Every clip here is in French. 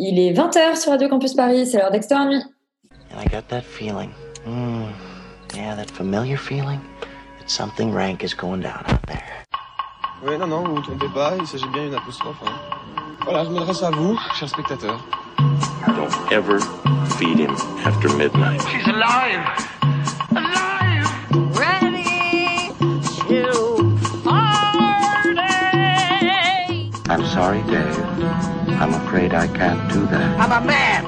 Il est 20h sur Radio Campus Paris, c'est l'heure d'Extérieur Nuit. And I got that feeling. Mm, yeah, that familiar feeling that something rank is going down out there. Oui, non, non, vous vous trompez pas, il s'agit bien d'une apostrophe. Hein. Voilà, je m'adresse à vous, chers spectateurs. Don't ever feed him after midnight. She's alive! Alive! ready to party. I'm sorry, Dave. I'm afraid I can't do that. I'm a man.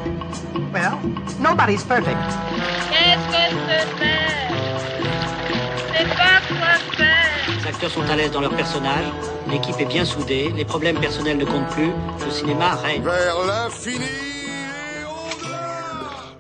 Well, nobody's perfect. Qu'est-ce que c'est faire C'est pas quoi faire. Les acteurs sont à l'aise dans leur personnage, l'équipe est bien soudée, les problèmes personnels ne comptent plus, le cinéma règne. Vers l'infini!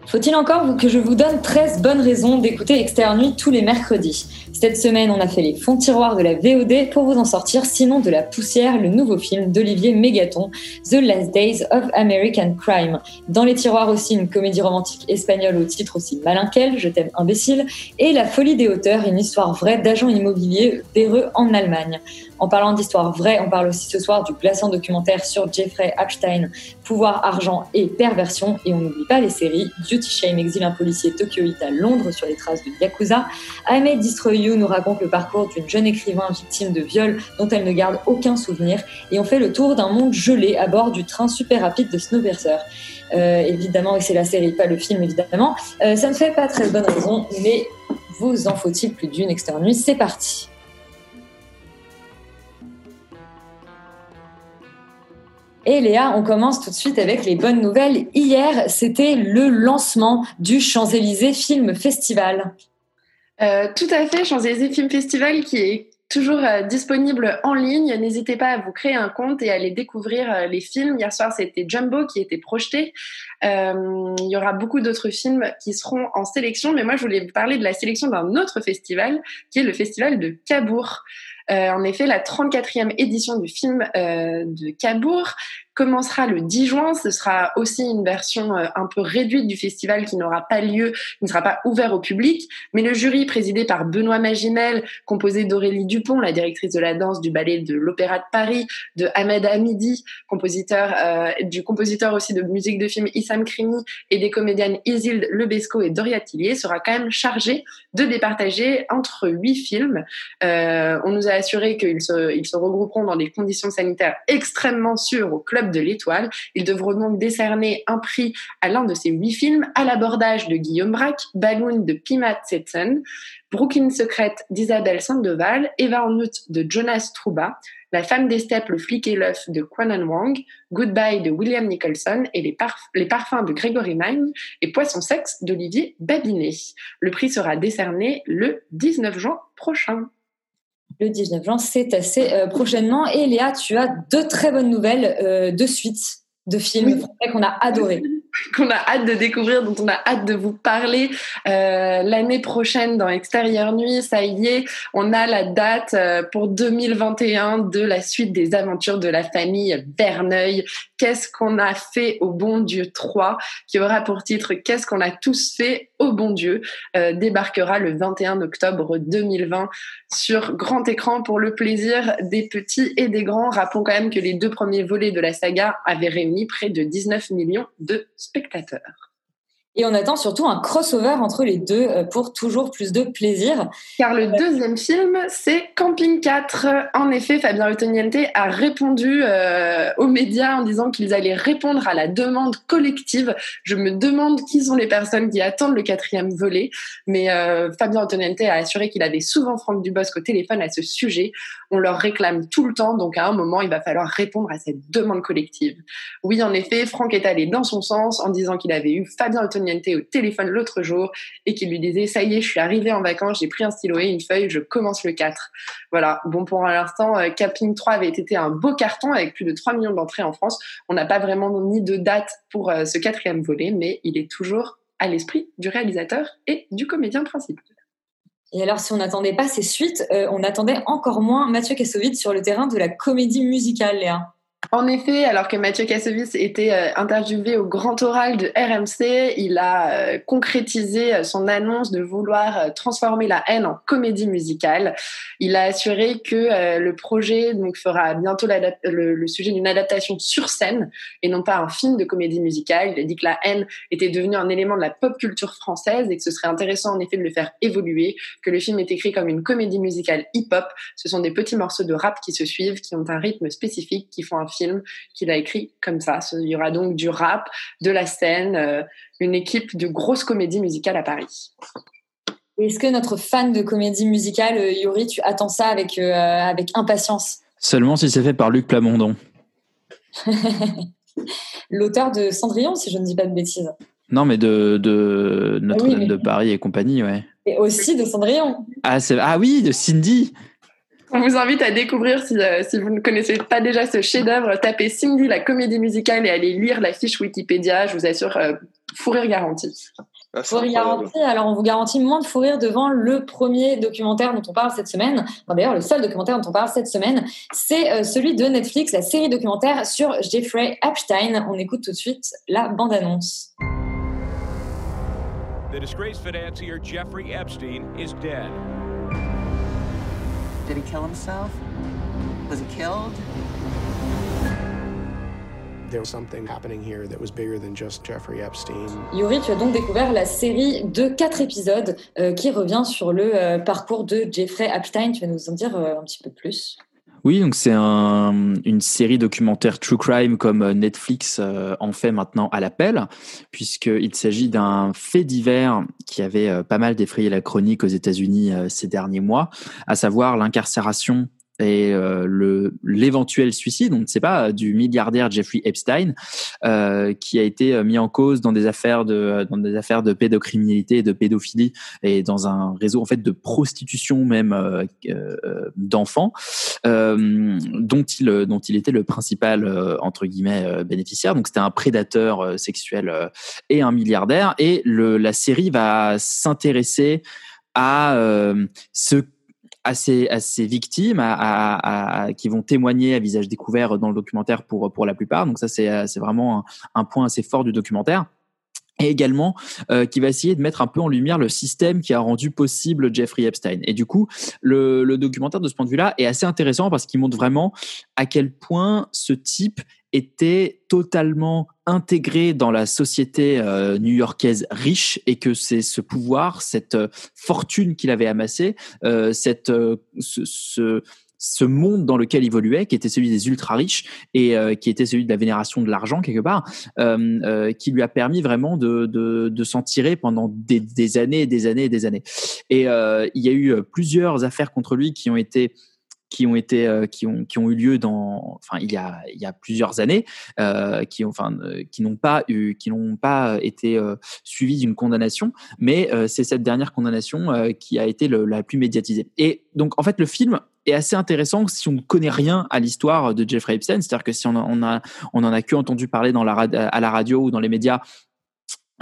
Faut-il encore que je vous donne 13 bonnes raisons d'écouter Nuit tous les mercredis? Cette semaine, on a fait les fonds tiroirs de la VOD pour vous en sortir, sinon de la poussière, le nouveau film d'Olivier Mégaton, The Last Days of American Crime. Dans les tiroirs aussi, une comédie romantique espagnole au titre aussi malin qu'elle, Je t'aime imbécile, et La folie des hauteurs, une histoire vraie d'agent immobilier véreux en Allemagne. En parlant d'histoire vraie, on parle aussi ce soir du glaçant documentaire sur Jeffrey Epstein, pouvoir, argent et perversion. Et on n'oublie pas les séries Duty Shame, exile un policier tokyoïte à Londres sur les traces de Yakuza. Ahmed Destroy You nous raconte le parcours d'une jeune écrivain victime de viol dont elle ne garde aucun souvenir. Et on fait le tour d'un monde gelé à bord du train super rapide de Snowpiercer. Euh, évidemment, et c'est la série, pas le film évidemment. Euh, ça ne fait pas très bonne raison, mais vous en faut-il plus d'une externe C'est parti. Et Léa, on commence tout de suite avec les bonnes nouvelles. Hier, c'était le lancement du Champs-Élysées Film Festival. Euh, tout à fait, Champs-Élysées Film Festival qui est toujours euh, disponible en ligne. N'hésitez pas à vous créer un compte et à aller découvrir euh, les films. Hier soir, c'était Jumbo qui était projeté. Il y aura beaucoup d'autres films qui seront en sélection, mais moi, je voulais vous parler de la sélection d'un autre festival qui est le festival de Cabourg. En effet, la 34e édition du film de Cabourg commencera le 10 juin. Ce sera aussi une version euh, un peu réduite du festival qui n'aura pas lieu, qui ne sera pas ouvert au public. Mais le jury, présidé par Benoît Magimel, composé d'Aurélie Dupont, la directrice de la danse du ballet de l'Opéra de Paris, de Ahmed Hamidi, compositeur, euh, du compositeur aussi de musique de film Issam Krimi et des comédiennes Isilde Lebesco et Doria Tillier, sera quand même chargé de départager entre huit films. Euh, on nous a assuré qu'ils se, se regrouperont dans des conditions sanitaires extrêmement sûres au club de l'Étoile. Ils devront donc décerner un prix à l'un de ces huit films, à l'abordage de Guillaume Braque, Balloon de Pima Tsetsen, Brooklyn Secret d'Isabelle Sandoval, Eva en août de Jonas Trouba, La femme des steppes, le flic et l'œuf de Kwanan Wang, Goodbye de William Nicholson et les, parf- les parfums de Gregory Mine et Poisson sexe d'Olivier Babinet. Le prix sera décerné le 19 juin prochain. Le 19 juin, c'est assez euh, prochainement. Et Léa, tu as deux très bonnes nouvelles euh, de suite de films Oui. qu'on a adorés. qu'on a hâte de découvrir, dont on a hâte de vous parler euh, l'année prochaine dans Extérieur Nuit. Ça y est, on a la date euh, pour 2021 de la suite des aventures de la famille Verneuil. Qu'est-ce qu'on a fait au bon Dieu 3 qui aura pour titre Qu'est-ce qu'on a tous fait au bon Dieu? Euh, débarquera le 21 octobre 2020 sur grand écran pour le plaisir des petits et des grands. Rappelons quand même que les deux premiers volets de la saga avaient réuni près de 19 millions de spectateur. Et on attend surtout un crossover entre les deux euh, pour toujours plus de plaisir. Car le deuxième film, c'est Camping 4. En effet, Fabien Ottoniente a répondu euh, aux médias en disant qu'ils allaient répondre à la demande collective. Je me demande qui sont les personnes qui attendent le quatrième volet. Mais euh, Fabien Ottoniente a assuré qu'il avait souvent Franck Dubosc au téléphone à ce sujet. On leur réclame tout le temps, donc à un moment, il va falloir répondre à cette demande collective. Oui, en effet, Franck est allé dans son sens en disant qu'il avait eu Fabien Au téléphone l'autre jour et qu'il lui disait ça y est, je suis arrivé en vacances, j'ai pris un stylo et une feuille, je commence le 4. Voilà. Bon, pour l'instant, euh, Capping 3 avait été un beau carton avec plus de 3 millions d'entrées en France. On n'a pas vraiment mis de date pour euh, ce quatrième volet, mais il est toujours à l'esprit du réalisateur et du comédien principal. Et alors, si on n'attendait pas ces suites, euh, on attendait encore moins Mathieu Kassovitz sur le terrain de la comédie musicale, Léa. En effet, alors que Mathieu Kassovitz était euh, interviewé au grand oral de RMC, il a euh, concrétisé euh, son annonce de vouloir transformer la haine en comédie musicale. Il a assuré que le projet donc fera bientôt le, le sujet d'une adaptation sur scène et non pas un film de comédie musicale. Il a dit que la haine était devenue un élément de la pop culture française et que ce serait intéressant en effet de le faire évoluer, que le film est écrit comme une comédie musicale hip-hop. Ce sont des petits morceaux de rap qui se suivent, qui ont un rythme spécifique, qui font un film qu'il a écrit comme ça. Il y aura donc du rap, de la scène, euh, une équipe de grosses comédies musicales à Paris. Est-ce que notre fan de comédie musicale, euh, Yuri, tu attends ça avec, euh, avec impatience? Seulement si c'est fait par Luc Plamondon. L'auteur de Cendrillon, si je ne dis pas de bêtises. Non, mais de, de Notre-Dame Ah oui, mais- de Paris et compagnie, ouais. Et aussi de Cendrillon. Ah, ah oui, de Cindy On vous invite à découvrir, si, euh, si vous ne connaissez pas déjà ce chef-d'œuvre, tapez Cindy, la comédie musicale, et allez lire la fiche Wikipédia. Je vous assure, euh, fou rire garanti. Ah, Fou rire garanti. Alors, on vous garantit moins de fou rire devant le premier documentaire dont on parle cette semaine. Enfin, D'ailleurs, le seul documentaire dont on parle cette semaine, c'est euh, celui de Netflix, la série documentaire sur Jeffrey Epstein. On écoute tout de suite la bande-annonce. The disgraced financier Jeffrey Epstein is dead. Did he kill himself? Was he killed? There was something happening here that was bigger than just Jeffrey Epstein. Yuri, tu as donc découvert la série de quatre épisodes euh, qui revient sur le euh, parcours de Jeffrey Epstein. Tu vas nous en dire euh, un petit peu plus? Oui, donc c'est un, une série documentaire true crime comme euh, Netflix euh, en fait maintenant à l'appel, puisqu'il s'agit d'un fait divers qui avait euh, pas mal défrayé la chronique aux États-Unis ces derniers mois, à savoir l'incarcération et euh, le l'éventuel suicide, on ne sait pas, du milliardaire Jeffrey Epstein, euh, qui a été euh, mis en cause dans des affaires de dans des affaires de pédocriminalité de pédophilie et dans un réseau en fait de prostitution même euh, euh, d'enfants euh, dont il dont il était le principal euh, entre guillemets euh, bénéficiaire. Donc c'était un prédateur euh, sexuel euh, et un milliardaire. Et le, la série va s'intéresser à euh, ce à ces, victimes qui vont témoigner à visage découvert dans le documentaire pour, pour la plupart. Donc ça, c'est euh, vraiment un, point assez fort du documentaire et également euh, qui va essayer de mettre un peu en lumière le système qui a rendu possible Jeffrey Epstein. Et du coup, le documentaire de ce point de vue-là est assez intéressant parce qu'il montre vraiment à quel point ce type était totalement intégré dans la société euh, new-yorkaise riche et que c'est ce pouvoir, cette euh, fortune qu'il avait amassée, euh, cette, ce, ce, monde dans lequel il évoluait, qui était celui des ultra riches et qui était celui de la vénération de l'argent quelque part, qui lui a permis vraiment de, de, de s'en tirer pendant des, des, années et des années et des années. Et il y a eu plusieurs affaires contre lui qui ont été qui ont été euh, qui ont qui ont eu lieu dans enfin il y a il y a plusieurs années euh, qui ont enfin euh, qui n'ont pas eu qui n'ont pas été euh, suivies d'une condamnation. Mais euh, c'est cette dernière condamnation euh, qui a été le, la plus médiatisée. Et donc en fait le film est assez intéressant si on ne connaît rien à l'histoire de Jeffrey Epstein. C'est-à-dire que si on, a, on a on en a que entendu parler dans la à la radio ou dans les médias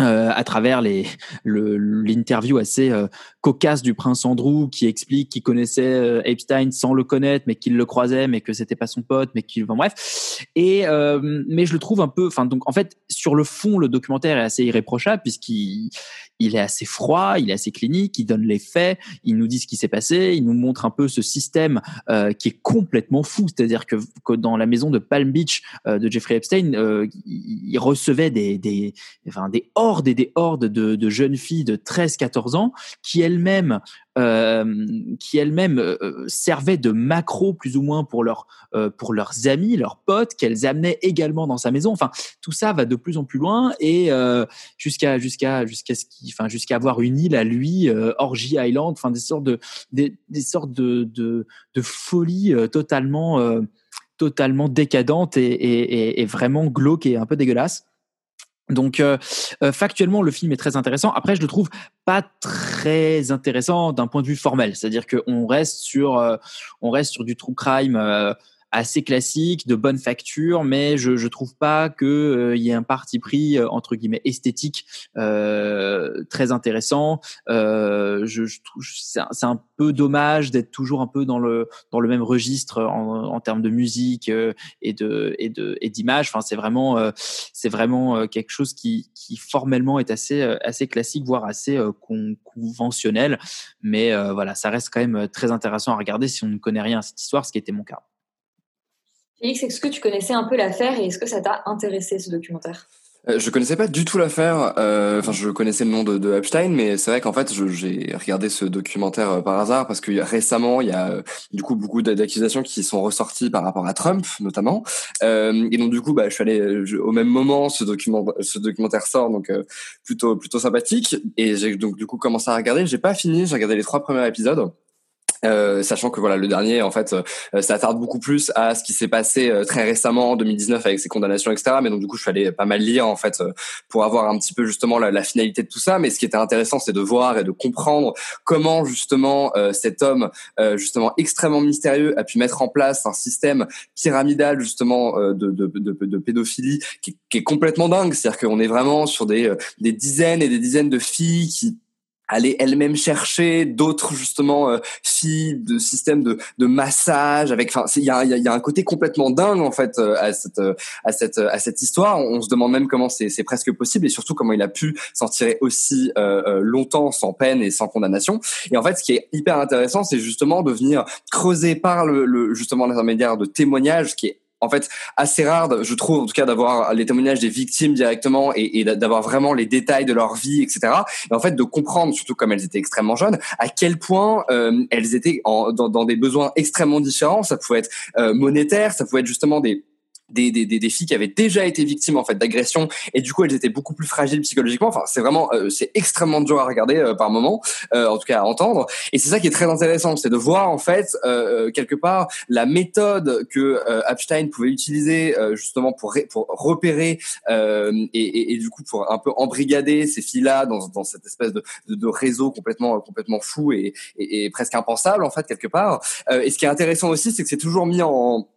euh, à travers les l'interview assez euh, cocasse du prince Andrew qui explique qu'il connaissait euh, Epstein sans le connaître mais qu'il le croisait mais que c'était pas son pote mais qu'il enfin, bref. Et euh, mais je le trouve un peu enfin donc en fait sur le fond le documentaire est assez irréprochable puisqu'il il est assez froid, il est assez clinique, il donne les faits, il nous dit ce qui s'est passé, il nous montre un peu ce système euh, qui est complètement fou. C'est-à-dire que, dans la maison de Palm Beach euh, de Jeffrey Epstein, euh, il, recevait des, des, enfin, des hordes et des hordes de, de jeunes filles de 13-14 ans qui elles-mêmes qui elles-mêmes euh, servaient de macro plus ou moins pour leurs euh, pour leurs amis, leurs potes qu'elles amenaient également dans sa maison. Enfin, tout ça va de plus en plus loin et euh, jusqu'à ce jusqu'à avoir une île à lui, euh, Orgy Island, enfin des sortes de des, sortes de de, folie euh, totalement euh, totalement décadente et, et, et, vraiment glauque et un peu dégueulasse. Donc euh, euh, factuellement le film est très intéressant. Après je le trouve pas très intéressant d'un point de vue formel, c'est-à-dire qu'on reste sur euh, on reste sur du true crime assez classique, de bonne facture, mais je je trouve pas que il y ait un parti pris entre guillemets esthétique très intéressant. je, je trouve c'est un, un, peu dommage d'être toujours un peu dans le dans le même registre en, en termes de musique et de et de et d'image. Enfin, c'est vraiment c'est vraiment quelque chose qui qui formellement est assez assez classique, voire assez conventionnel. Mais voilà, ça reste quand même très intéressant à regarder si on ne connaît rien à cette histoire, ce qui était mon cas. Félix, est-ce que tu connaissais un peu l'affaire et est-ce que ça t'a intéressé ce documentaire? Euh, je connaissais pas du tout l'affaire. Euh, enfin, je connaissais le nom de, de Epstein, mais c'est vrai qu'en fait, j'ai regardé ce documentaire euh, par hasard parce que récemment, il y a du coup beaucoup d'accusations qui sont ressorties par rapport à Trump, notamment. et donc du coup, bah, je suis allé au même moment. Ce document, ce documentaire sort, donc plutôt plutôt sympathique. Et j'ai donc du coup commencé à regarder. J'ai pas fini. J'ai regardé les trois premiers épisodes. Euh, sachant que voilà le dernier en fait euh, ça attarde beaucoup plus à ce qui s'est passé euh, très récemment en 2019 avec ses condamnations etc mais donc du coup je suis pas mal lire en fait pour avoir un petit peu justement la, la, finalité de tout ça. Mais ce qui était intéressant c'est de voir et de comprendre comment justement cet homme justement extrêmement mystérieux a pu mettre en place un système pyramidal justement de, de, de, de pédophilie qui, qui, est complètement dingue. C'est-à-dire qu'on est vraiment sur des, des dizaines et des dizaines de filles qui aller elle-même chercher d'autres justement euh, filles de systèmes de, de massage avec enfin il y a, y a un côté complètement dingue en fait euh, à cette euh, à cette à cette histoire. On se demande même comment c'est c'est presque possible et surtout comment il a pu s'en tirer aussi longtemps sans peine et sans condamnation. Et en fait ce qui est hyper intéressant c'est justement de venir creuser par le, le justement l'intermédiaire de témoignages qui est en fait assez rare, je trouve en tout cas d'avoir les témoignages des victimes directement et, d'avoir vraiment les détails de leur vie, etc. Et en fait de comprendre, surtout comme elles étaient extrêmement jeunes, à quel point euh, elles étaient en, dans, dans, des besoins extrêmement différents. Ça pouvait être euh, monétaire, ça pouvait être justement des des, des, des, filles qui avaient déjà été victimes en fait d'agressions et du coup elles étaient beaucoup plus fragiles psychologiquement. Enfin c'est vraiment euh, c'est extrêmement dur à regarder euh, par moment, euh, en tout cas à entendre. Et c'est ça qui est très intéressant, c'est de voir en fait quelque part la méthode que Epstein pouvait utiliser justement pour pour repérer et, et, et, du coup pour un peu embrigader ces filles là dans, dans cette espèce de, de, de, réseau complètement complètement fou et, et, presque impensable en fait quelque part. et ce qui est intéressant aussi c'est que c'est toujours mis en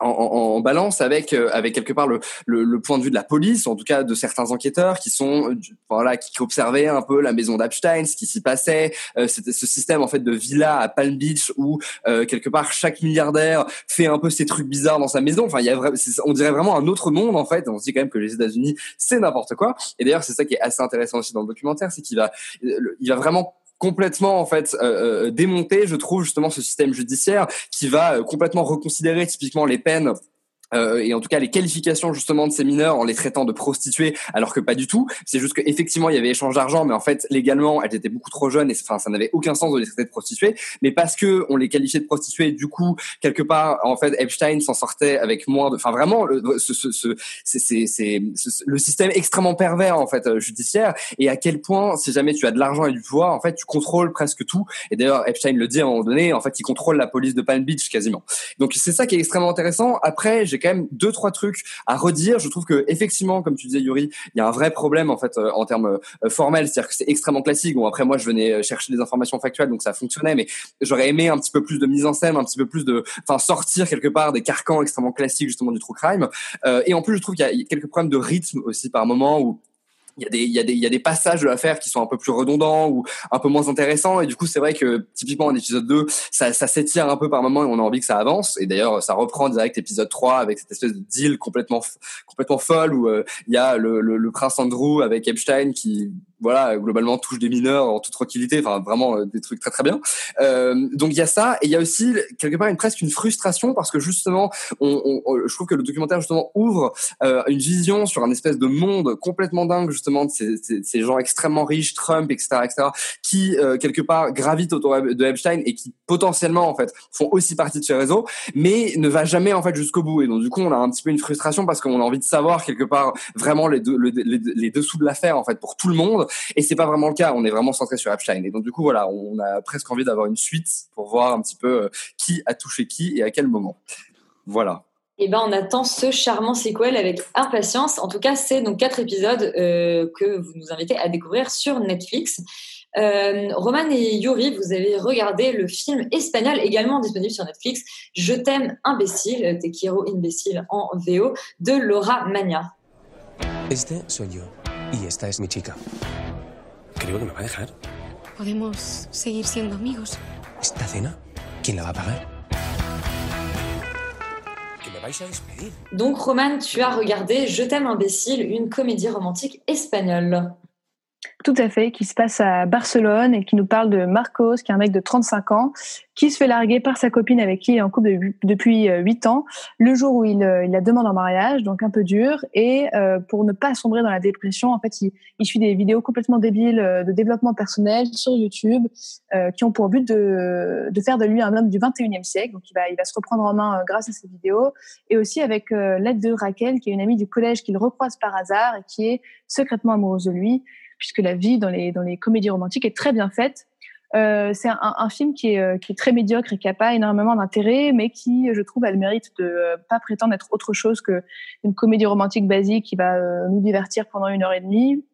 en, en, balance avec euh, avec quelque part le, le, le, point de vue de la police, en tout cas de certains enquêteurs qui sont euh, voilà qui observaient un peu la maison d'Epstein, ce qui s'y passait, euh, c'était ce système en fait de villa à Palm Beach où quelque part chaque milliardaire fait un peu ses trucs bizarres dans sa maison. Enfin, il y a on dirait vraiment un autre monde en fait. On se dit quand même que les États-Unis c'est n'importe quoi. Et d'ailleurs c'est ça qui est assez intéressant aussi dans le documentaire, c'est qu'il va il va vraiment complètement en fait euh, euh, je trouve justement ce système judiciaire qui va euh, complètement reconsidérer typiquement les peines euh, et en tout cas les qualifications justement de ces mineurs en les traitant de prostituées alors que pas du tout. C'est juste qu'effectivement il y avait échange d'argent mais en fait légalement elles étaient beaucoup trop jeunes et enfin ça n'avait aucun sens de les traiter de prostituées. Mais parce que on les qualifiait de prostituées du coup quelque part en fait Epstein s'en sortait avec moins de enfin vraiment ce, ce, ce, c'est c'est le système extrêmement pervers en fait euh, judiciaire. Et à quel point si jamais tu as de l'argent et du pouvoir en fait tu contrôles presque tout. Et d'ailleurs Epstein le dit à un moment donné en fait il contrôle la police de Palm Beach quasiment. Donc c'est ça qui est extrêmement intéressant. Après j'ai deux trois trucs à redire. Je trouve que effectivement, comme tu disais Yuri, il y a un vrai problème en fait euh, en termes euh, formels, c'est-à-dire que c'est extrêmement classique. Bon après moi je venais euh, chercher des informations factuelles donc ça fonctionnait, mais j'aurais aimé un petit peu plus de mise en scène, un petit peu plus de, enfin sortir quelque part des carcans extrêmement classiques justement du true crime. et en plus je trouve qu'il y a quelques problèmes de rythme aussi par moment où il y a des il y a des il y a des passages de l'affaire qui sont un peu plus redondants ou un peu moins intéressants. Et du coup c'est vrai que typiquement en épisode 2 ça ça s'étire un peu par moment et on a envie que ça avance. Et d'ailleurs ça reprend direct épisode 3 avec cette espèce de deal complètement complètement folle où euh, il y a le, le, le prince Andrew avec Epstein qui voilà, globalement touche des mineurs en toute tranquillité, enfin vraiment euh, des trucs très très bien. Euh, donc il y a ça et il y a aussi quelque part une presque une frustration parce que justement, on, on, je trouve que le documentaire justement ouvre euh, une vision sur un espèce de monde complètement dingue justement de ces, ces, ces gens extrêmement riches, Trump, etc., etc., qui quelque part gravitent autour de Epstein et qui potentiellement en fait font aussi partie de ce réseau, mais ne va jamais en fait jusqu'au bout. Et donc du coup, on a un petit peu une frustration parce qu'on a envie de savoir quelque part vraiment les, deux, les, les dessous de l'affaire en fait pour tout le monde et c'est pas vraiment le cas. On est vraiment centré sur Epstein. Et donc du coup, voilà, on a presque envie d'avoir une suite pour voir un petit peu euh, qui a touché qui et à quel moment. Voilà. Eh ben, on attend ce charmant sequel avec impatience. En tout cas, c'est donc quatre épisodes euh, que vous nous invitez à découvrir sur Netflix. Euh, Roman et Yuri, vous avez regardé le film espagnol également disponible sur Netflix, Je t'aime imbécile, Te quiero imbécile en VO, de Laura Magna. Este soy yo y esta es mi chica. Creo que me va a dejar. Podemos seguir siendo amigos. ¿Esta cena? ¿Quién la va a pagar? Que me vais a despedir. Donc Roman, tu as regardé Je t'aime imbécile, une comédie romantique espagnole. Tout à fait, qui se passe à Barcelone et qui nous parle de Marcos, qui est un mec de 35 ans, qui se fait larguer par sa copine avec qui il est en couple de- depuis euh, 8 ans, le jour où il, euh, il la demande en mariage, donc un peu dur. Et euh, pour ne pas sombrer dans la dépression, en fait, il, il suit des vidéos complètement débiles euh, de développement personnel sur YouTube euh, qui ont pour but de, de faire de lui un homme du 21e siècle. Donc il va, il va se reprendre en main euh, grâce à ces vidéos. Et aussi avec euh, l'aide de Raquel, qui est une amie du collège qu'il recroise par hasard et qui est secrètement amoureuse de lui puisque la vie dans les, dans les comédies romantiques est très bien faite. Euh, c'est un, un film qui est, euh, qui est très médiocre et qui n'a pas énormément d'intérêt, mais qui, je trouve, a le mérite de euh, pas prétendre être autre chose qu'une comédie romantique basique qui va euh, nous divertir pendant une heure et demie.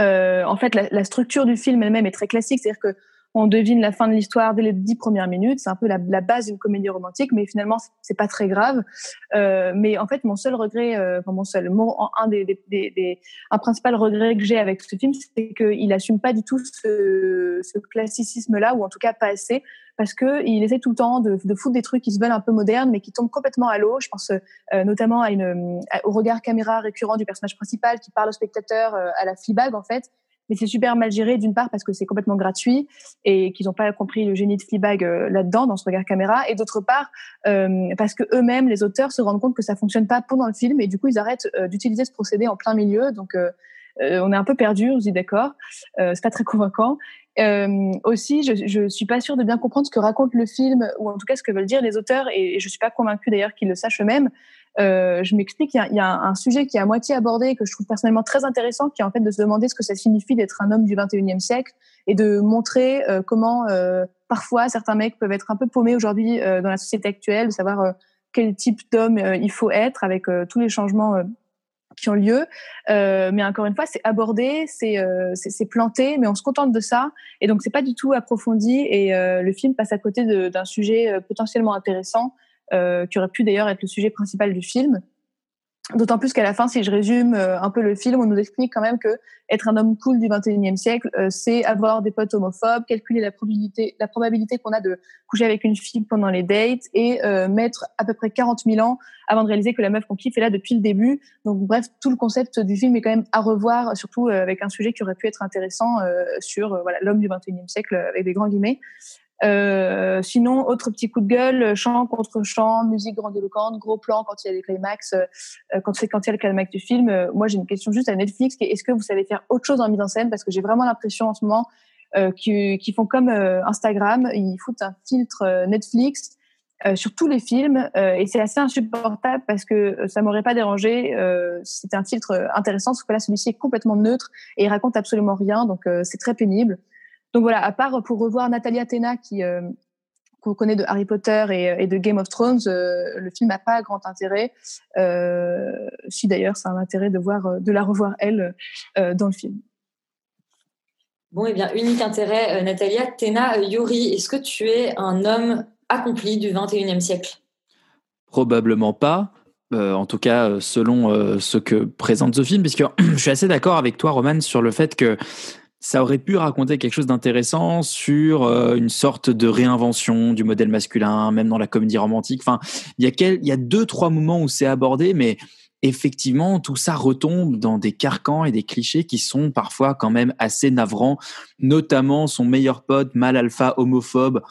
Euh, en fait, la, la structure du film elle-même est très classique, c'est-à-dire que on devine la fin de l'histoire dès les dix premières minutes. C'est un peu la, base d'une comédie romantique, mais finalement, c'est- pas très grave. Euh, mais en fait, mon seul regret, euh, enfin, mon seul, un des, des, des, un principal regret que j'ai avec ce film, c'est qu'il assume pas du tout ce, ce classicisme-là, ou en tout cas pas assez, parce que il essaie tout le temps de, de foutre des trucs qui se veulent un peu modernes, mais qui tombent complètement à l'eau. Je pense euh, notamment à une, au regard caméra récurrent du personnage principal qui parle au spectateur euh, à la Fleabag, en fait. Mais c'est super mal géré, d'une part parce que c'est complètement gratuit et qu'ils n'ont pas compris le génie de Fleabag euh, là-dedans, dans ce regard caméra, et d'autre part euh, parce que eux-mêmes, les auteurs, se rendent compte que ça fonctionne pas pendant le film et du coup ils arrêtent euh, d'utiliser ce procédé en plein milieu. Donc on est un peu perdu, on se dit d'accord, c'est pas très convaincant. Aussi, je, je suis pas sûre de bien comprendre ce que raconte le film ou en tout cas ce que veulent dire les auteurs et, et je suis pas convaincue d'ailleurs qu'ils le sachent eux-mêmes. Euh, je m'explique, il y, a, un, sujet qui est à moitié abordé que je trouve personnellement très intéressant, qui est en fait de se demander ce que ça signifie d'être un homme du 21e siècle et de montrer euh, comment euh, parfois certains mecs peuvent être un peu paumés aujourd'hui dans la société actuelle, de savoir quel type d'homme il faut être avec tous les changements qui ont lieu. Mais encore une fois, c'est abordé, c'est planté, mais on se contente de ça. Et donc, c'est pas du tout approfondi. Et le film passe à côté d'un sujet potentiellement intéressant, qui aurait pu d'ailleurs être le sujet principal du film. D'autant plus qu'à la fin, si je résume euh, un peu le film, on nous explique quand même que être un homme cool du 21e siècle, euh, c'est avoir des potes homophobes, calculer la probabilité, la probabilité qu'on a de coucher avec une fille pendant les dates et euh, mettre à peu près 40 000 ans avant de réaliser que la meuf qu'on kiffe est là depuis le début. Donc bref, tout le concept du film est quand même à revoir, surtout euh, avec un sujet qui aurait pu être intéressant euh, sur euh, l'homme du 21e siècle euh, avec des grands guillemets. Euh, sinon, autre petit coup de gueule, chant contre chant, musique grandiloquente, gros plan quand il y a des climax, euh, quand c'est quand il y a le climax du film. Euh, moi, j'ai une question juste à Netflix, est-ce que vous savez faire autre chose en mise en scène? Parce que j'ai vraiment l'impression en ce moment euh, qu'ils font comme euh, Instagram, ils foutent un filtre euh, Netflix euh, sur tous les films euh, et c'est assez insupportable parce que euh, ça m'aurait pas dérangé euh, si c'était un filtre euh, intéressant, sauf que là, celui-ci est complètement neutre et il raconte absolument rien, donc euh, c'est très pénible. Donc voilà, à part pour revoir Natalia Tena qui euh, qu'on connaît de Harry Potter et, et de Game of Thrones, euh, le film n'a pas grand intérêt. Euh, si d'ailleurs, c'est un intérêt de voir, euh, de la revoir elle euh, dans le film. Bon, eh bien, unique intérêt, euh, Natalia. Tena, euh, Yuri, est-ce que tu es un homme accompli du 21e siècle? Probablement pas. Euh, en tout cas, euh, selon euh, ce que présente ce film, puisque je suis assez d'accord avec toi, Roman, sur le fait que ça aurait pu raconter quelque chose d'intéressant sur euh, une sorte de réinvention du modèle masculin, même dans la comédie romantique. Enfin, il y a il y a deux, trois moments où c'est abordé, mais effectivement, tout ça retombe dans des carcans et des clichés qui sont parfois quand même assez navrants, notamment son meilleur pote, mal alpha, homophobe,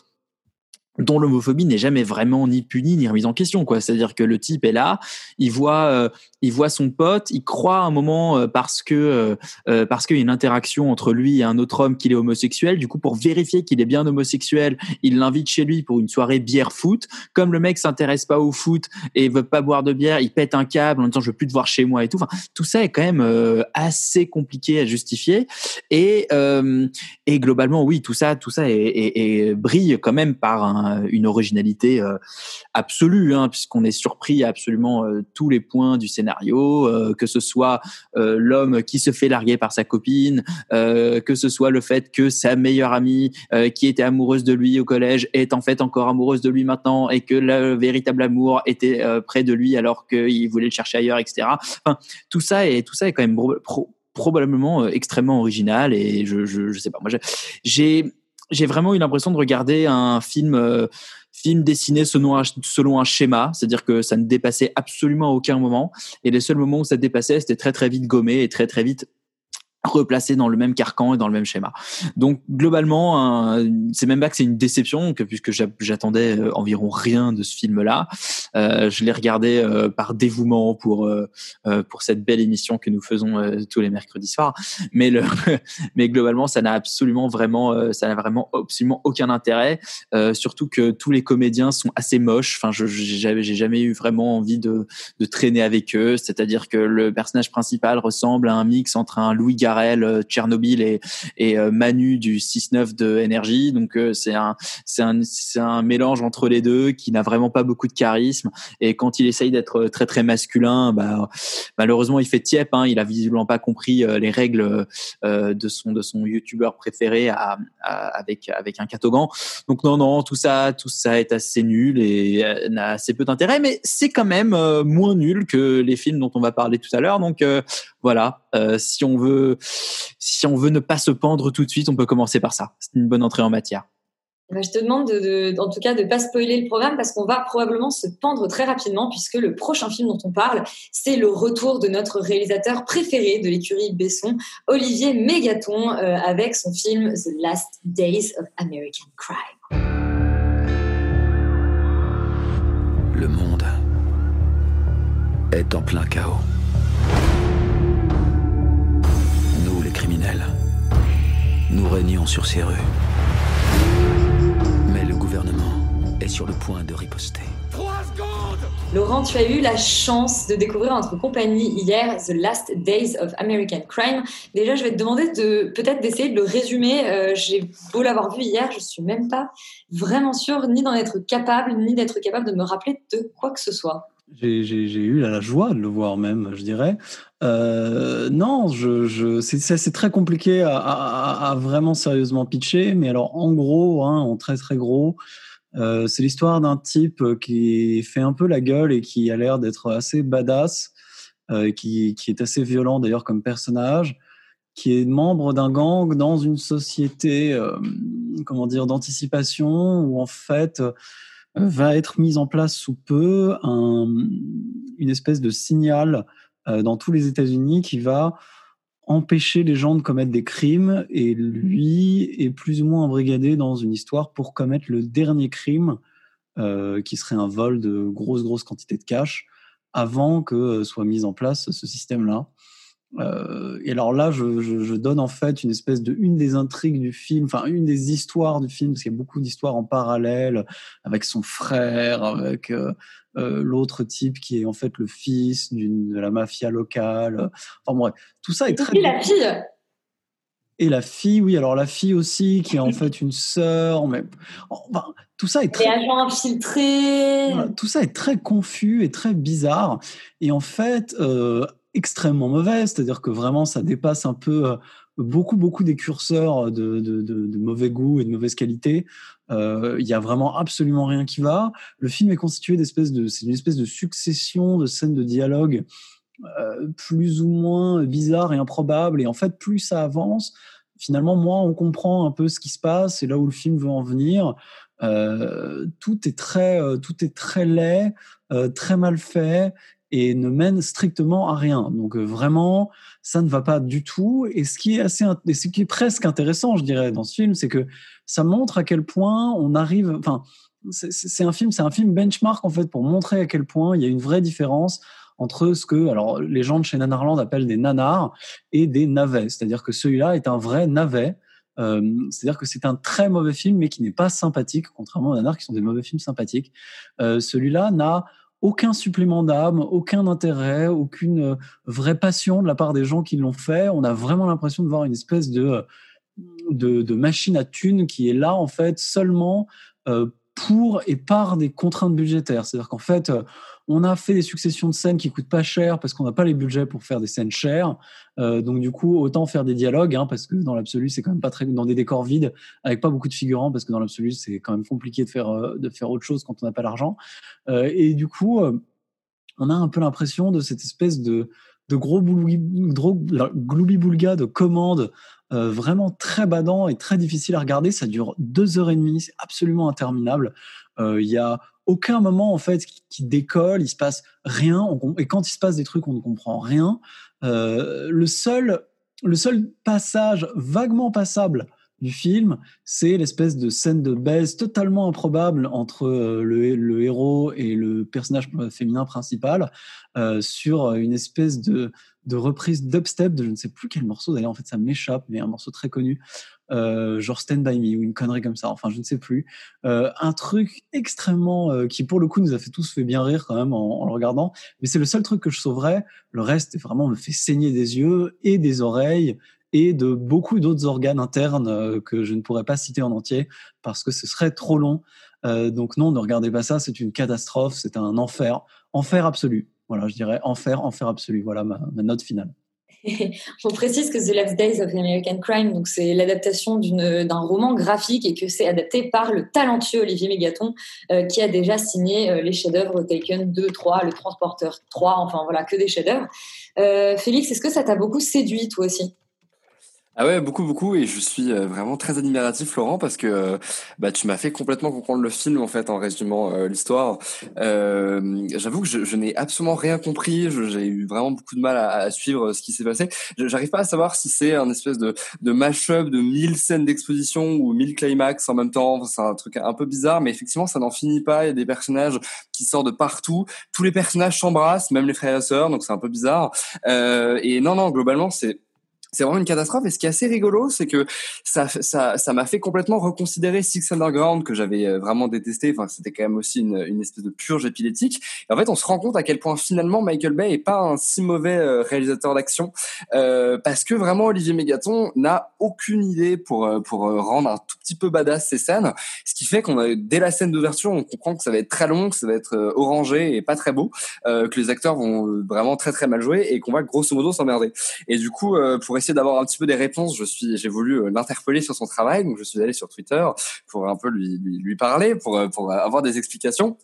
dont l'homophobie n'est jamais vraiment ni punie ni remise en question quoi. C'est-à-dire que le type est là il voit euh, il voit son pote il croit un moment euh, parce que euh, parce qu'il y a une interaction entre lui et un autre homme qu'il est homosexuel. Du coup pour vérifier qu'il est bien homosexuel il l'invite chez lui pour une soirée bière foot. Comme le mec s'intéresse pas au foot et veut pas boire de bière il pète un câble en disant je veux plus te voir chez moi et tout. Enfin tout ça est quand même assez compliqué à justifier. Et et globalement oui tout ça tout ça est, est- est- brille quand même par un un- une originalité euh, absolue, hein, puisqu'on est surpris à absolument euh, tous les points du scénario, euh, que ce soit euh, l'homme qui se fait larguer par sa copine, euh, que ce soit le fait que sa meilleure amie euh, qui était amoureuse de lui au collège est en fait encore amoureuse de lui maintenant et que le véritable amour était euh, près de lui alors qu'il voulait le chercher ailleurs, etc. Enfin, tout ça est tout ça est quand même pro- pro- probablement euh, extrêmement original et je, je, je sais pas moi j'ai- j'ai vraiment eu l'impression de regarder un film euh, film dessiné selon un, selon un schéma, c'est-à-dire que ça ne dépassait absolument à aucun moment. Et les seuls moments où ça dépassait c'était très très vite gommé et très très vite replacé dans le même carcan et dans le même schéma. Donc globalement, c'est même pas que c'est une déception, que puisque j'a- j'attendais euh, environ rien de ce film-là, euh, je l'ai regardé euh, par dévouement pour pour cette belle émission que nous faisons tous les mercredis soirs. Mais mais globalement, ça n'a absolument vraiment ça n'a vraiment absolument aucun intérêt. Surtout que tous les comédiens sont assez moches. Enfin, je j'ai jamais eu vraiment envie de de traîner avec eux. C'est-à-dire que le personnage principal ressemble à un mix entre un Louis Garrel, euh, Tchernobyl et, euh, Manu du 6-9 de Énergie. Donc euh, c'est un, un, un mélange entre les deux qui n'a vraiment pas beaucoup de charisme. Et quand il essaye d'être très très masculin, bah, malheureusement il fait tiep. Hein, il a visiblement pas compris les règles de son de son youtubeur préféré avec avec un catogan. Donc non non tout ça tout ça est assez nul et n'a assez peu d'intérêt. Mais c'est quand même moins nul que les films dont on va parler tout à l'heure. Donc voilà, si on veut, si on veut ne pas se pendre tout de suite, on peut commencer par ça. C'est une bonne entrée en matière. Bah, je te demande de, de- en tout cas de pas spoiler le programme parce qu'on va probablement se pendre très rapidement puisque le prochain film dont on parle, c'est le retour de notre réalisateur préféré de l'écurie Besson, Olivier Mégaton, euh, avec son film The Last Days of American Crime. Le monde est en plein chaos. Criminels, nous régnons sur ces rues. Mais le gouvernement est sur le point de riposter. Laurent, tu as eu la chance de découvrir notre compagnie hier The Last Days of American Crime. Déjà, je vais te demander de peut-être d'essayer de le résumer. Euh, J'ai beau l'avoir vu hier, je suis même pas vraiment sûre ni d'en être capable, ni d'être capable de me rappeler de quoi que ce soit. J'ai eu la joie de le voir même, je dirais. Euh, non, c'est très compliqué à, vraiment sérieusement pitcher, mais alors en gros, hein, en très très gros, euh, c'est l'histoire d'un type qui fait un peu la gueule et qui a l'air d'être assez badass, euh, qui, qui est assez violent d'ailleurs comme personnage, qui est membre d'un gang dans une société, euh, comment dire, d'anticipation où en fait euh, va être mise en place sous peu un- une espèce de signal euh, dans tous les États-Unis qui va empêcher les gens de commettre des crimes et lui est plus ou moins embrigadé dans une histoire pour commettre le dernier crime euh, qui serait un vol de grosses grosses quantités de cash avant que euh, soit mis en place ce système-là. Euh, et alors là, je, je, je donne en fait une espèce de une des intrigues du film, enfin une des histoires du film, parce qu'il y a beaucoup d'histoires en parallèle avec son frère, avec euh, euh, l'autre type qui est en fait le fils de la mafia locale. Enfin bref, tout ça est très Et la fille et la fille, oui, alors la fille aussi, qui est en fait une sœur, mais enfin, tout ça est Les très agents infiltrés. voilà, tout ça est très confus et très bizarre, et en fait euh, extrêmement mauvais. C'est-à-dire que vraiment, ça dépasse un peu euh, beaucoup, beaucoup des curseurs de, mauvais goût et de mauvaise qualité. Euh, Il y a vraiment absolument rien qui va. Le film est constitué d'espèces de, c'est une espèce de succession de scènes de dialogue euh, plus ou moins bizarres et improbables. Et en fait, plus ça avance, finalement, moins on comprend un peu ce qui se passe et là où le film veut en venir. Euh, tout est très, euh, tout est très laid, euh, très mal fait et ne mène strictement à rien. Donc euh, vraiment, ça ne va pas du tout. Et ce qui est assez, ce qui est presque intéressant, je dirais, dans ce film, c'est que ça montre à quel point on arrive. Enfin, c'est un film, c'est un film benchmark en fait pour montrer à quel point il y a une vraie différence entre ce que alors les gens de chez Nanarland appellent des nanars et des navets. C'est-à-dire que celui-là est un vrai navet. Euh, C'est-à-dire que c'est un très mauvais film, mais qui n'est pas sympathique, contrairement aux nanars qui sont des mauvais films sympathiques. Euh, celui-là n'a aucun supplément d'âme, aucun intérêt, aucune euh, vraie passion de la part des gens qui l'ont fait. On a vraiment l'impression de voir une espèce de, de machine à thunes qui est là en fait seulement euh, pour et par des contraintes budgétaires. C'est-à-dire qu'en fait, euh, on a fait des successions de scènes qui coûtent pas cher parce qu'on n'a pas les budgets pour faire des scènes chères. Euh, donc du coup, autant faire des dialogues, hein, parce que dans l'absolu, c'est quand même pas très dans des décors vides avec pas beaucoup de figurants, parce que dans l'absolu, c'est quand même compliqué de faire euh, de faire autre chose quand on n'a pas l'argent. Euh, et du coup, euh, on a un peu l'impression de cette espèce de de gros gloubi-boulga de commandes euh, vraiment très badant et très difficile à regarder. Ça dure deux heures et demie, c'est absolument interminable. Euh, Il y a aucun moment en fait qui, décolle, il se passe rien. et quand il se passe des trucs, on ne comprend rien. Euh, le seul le seul passage vaguement passable du film, c'est l'espèce de scène de baise totalement improbable entre euh, le, héros et le personnage féminin principal euh, sur une espèce de, de reprise dubstep de je ne sais plus quel morceau. D'ailleurs en fait ça m'échappe mais un morceau très connu euh, genre Stand By Me ou une connerie comme ça. Enfin je ne sais plus. Un truc extrêmement qui pour le coup nous a fait tous fait bien rire quand même en, en le regardant. Mais c'est le seul truc que je sauverais. Le reste vraiment me fait saigner des yeux et des oreilles et de beaucoup d'autres organes internes euh, que je ne pourrais pas citer en entier parce que ce serait trop long. Euh, donc non, ne regardez pas ça, c'est une catastrophe, c'est un enfer, enfer absolu. Voilà, je dirais enfer, enfer absolu. Voilà ma, note finale. On précise que The Last Days of American Crime, donc c'est l'adaptation d'un roman graphique et que c'est adapté par le talentueux Olivier Mégaton, euh, qui a déjà signé les chefs-d'œuvre Taken 2, 3, Le Transporteur 3, enfin voilà, que des chefs-d'œuvre. Félix, est-ce que ça t'a beaucoup séduit toi aussi? Ah ouais, beaucoup, beaucoup, et je suis euh, vraiment très admiratif, Laurent, parce que euh, bah, tu m'as fait complètement comprendre le film, en fait, en résumant euh, l'histoire. Euh, J'avoue que je, je n'ai absolument rien compris, j'ai eu vraiment beaucoup de mal à, à suivre ce qui s'est passé. J'arrive pas à savoir si c'est un espèce de, de mash-up de mille scènes d'exposition ou mille climax en même temps, c'est un truc un peu bizarre, mais effectivement, ça n'en finit pas, il y a des personnages qui sortent de partout, tous les personnages s'embrassent, même les frères et sœurs, donc c'est un peu bizarre. Euh, et non, non, globalement, c'est c'est vraiment une catastrophe. Et ce qui est assez rigolo, c'est que ça, ça, ça m'a fait complètement reconsidérer Six Underground que j'avais euh, vraiment détesté. Enfin, c'était quand même aussi une, espèce de purge épileptique. Et en fait, on se rend compte à quel point finalement Michael Bay est pas un si mauvais euh, réalisateur d'action, euh, parce que vraiment Olivier Mégaton n'a aucune idée pour pour rendre un tout petit peu badass ces scènes. Ce qui fait qu'on a dès la scène d'ouverture, on comprend que ça va être très long, que ça va être orangé et pas très beau, que les acteurs vont vraiment très très mal jouer et qu'on va grosso modo s'emmerder. Et du coup, pour essayer d'avoir un petit peu des réponses, je suis, j'ai voulu euh, l'interpeller sur son travail, donc je suis allé sur Twitter pour un peu lui lui, lui parler, pour euh, pour avoir des explications.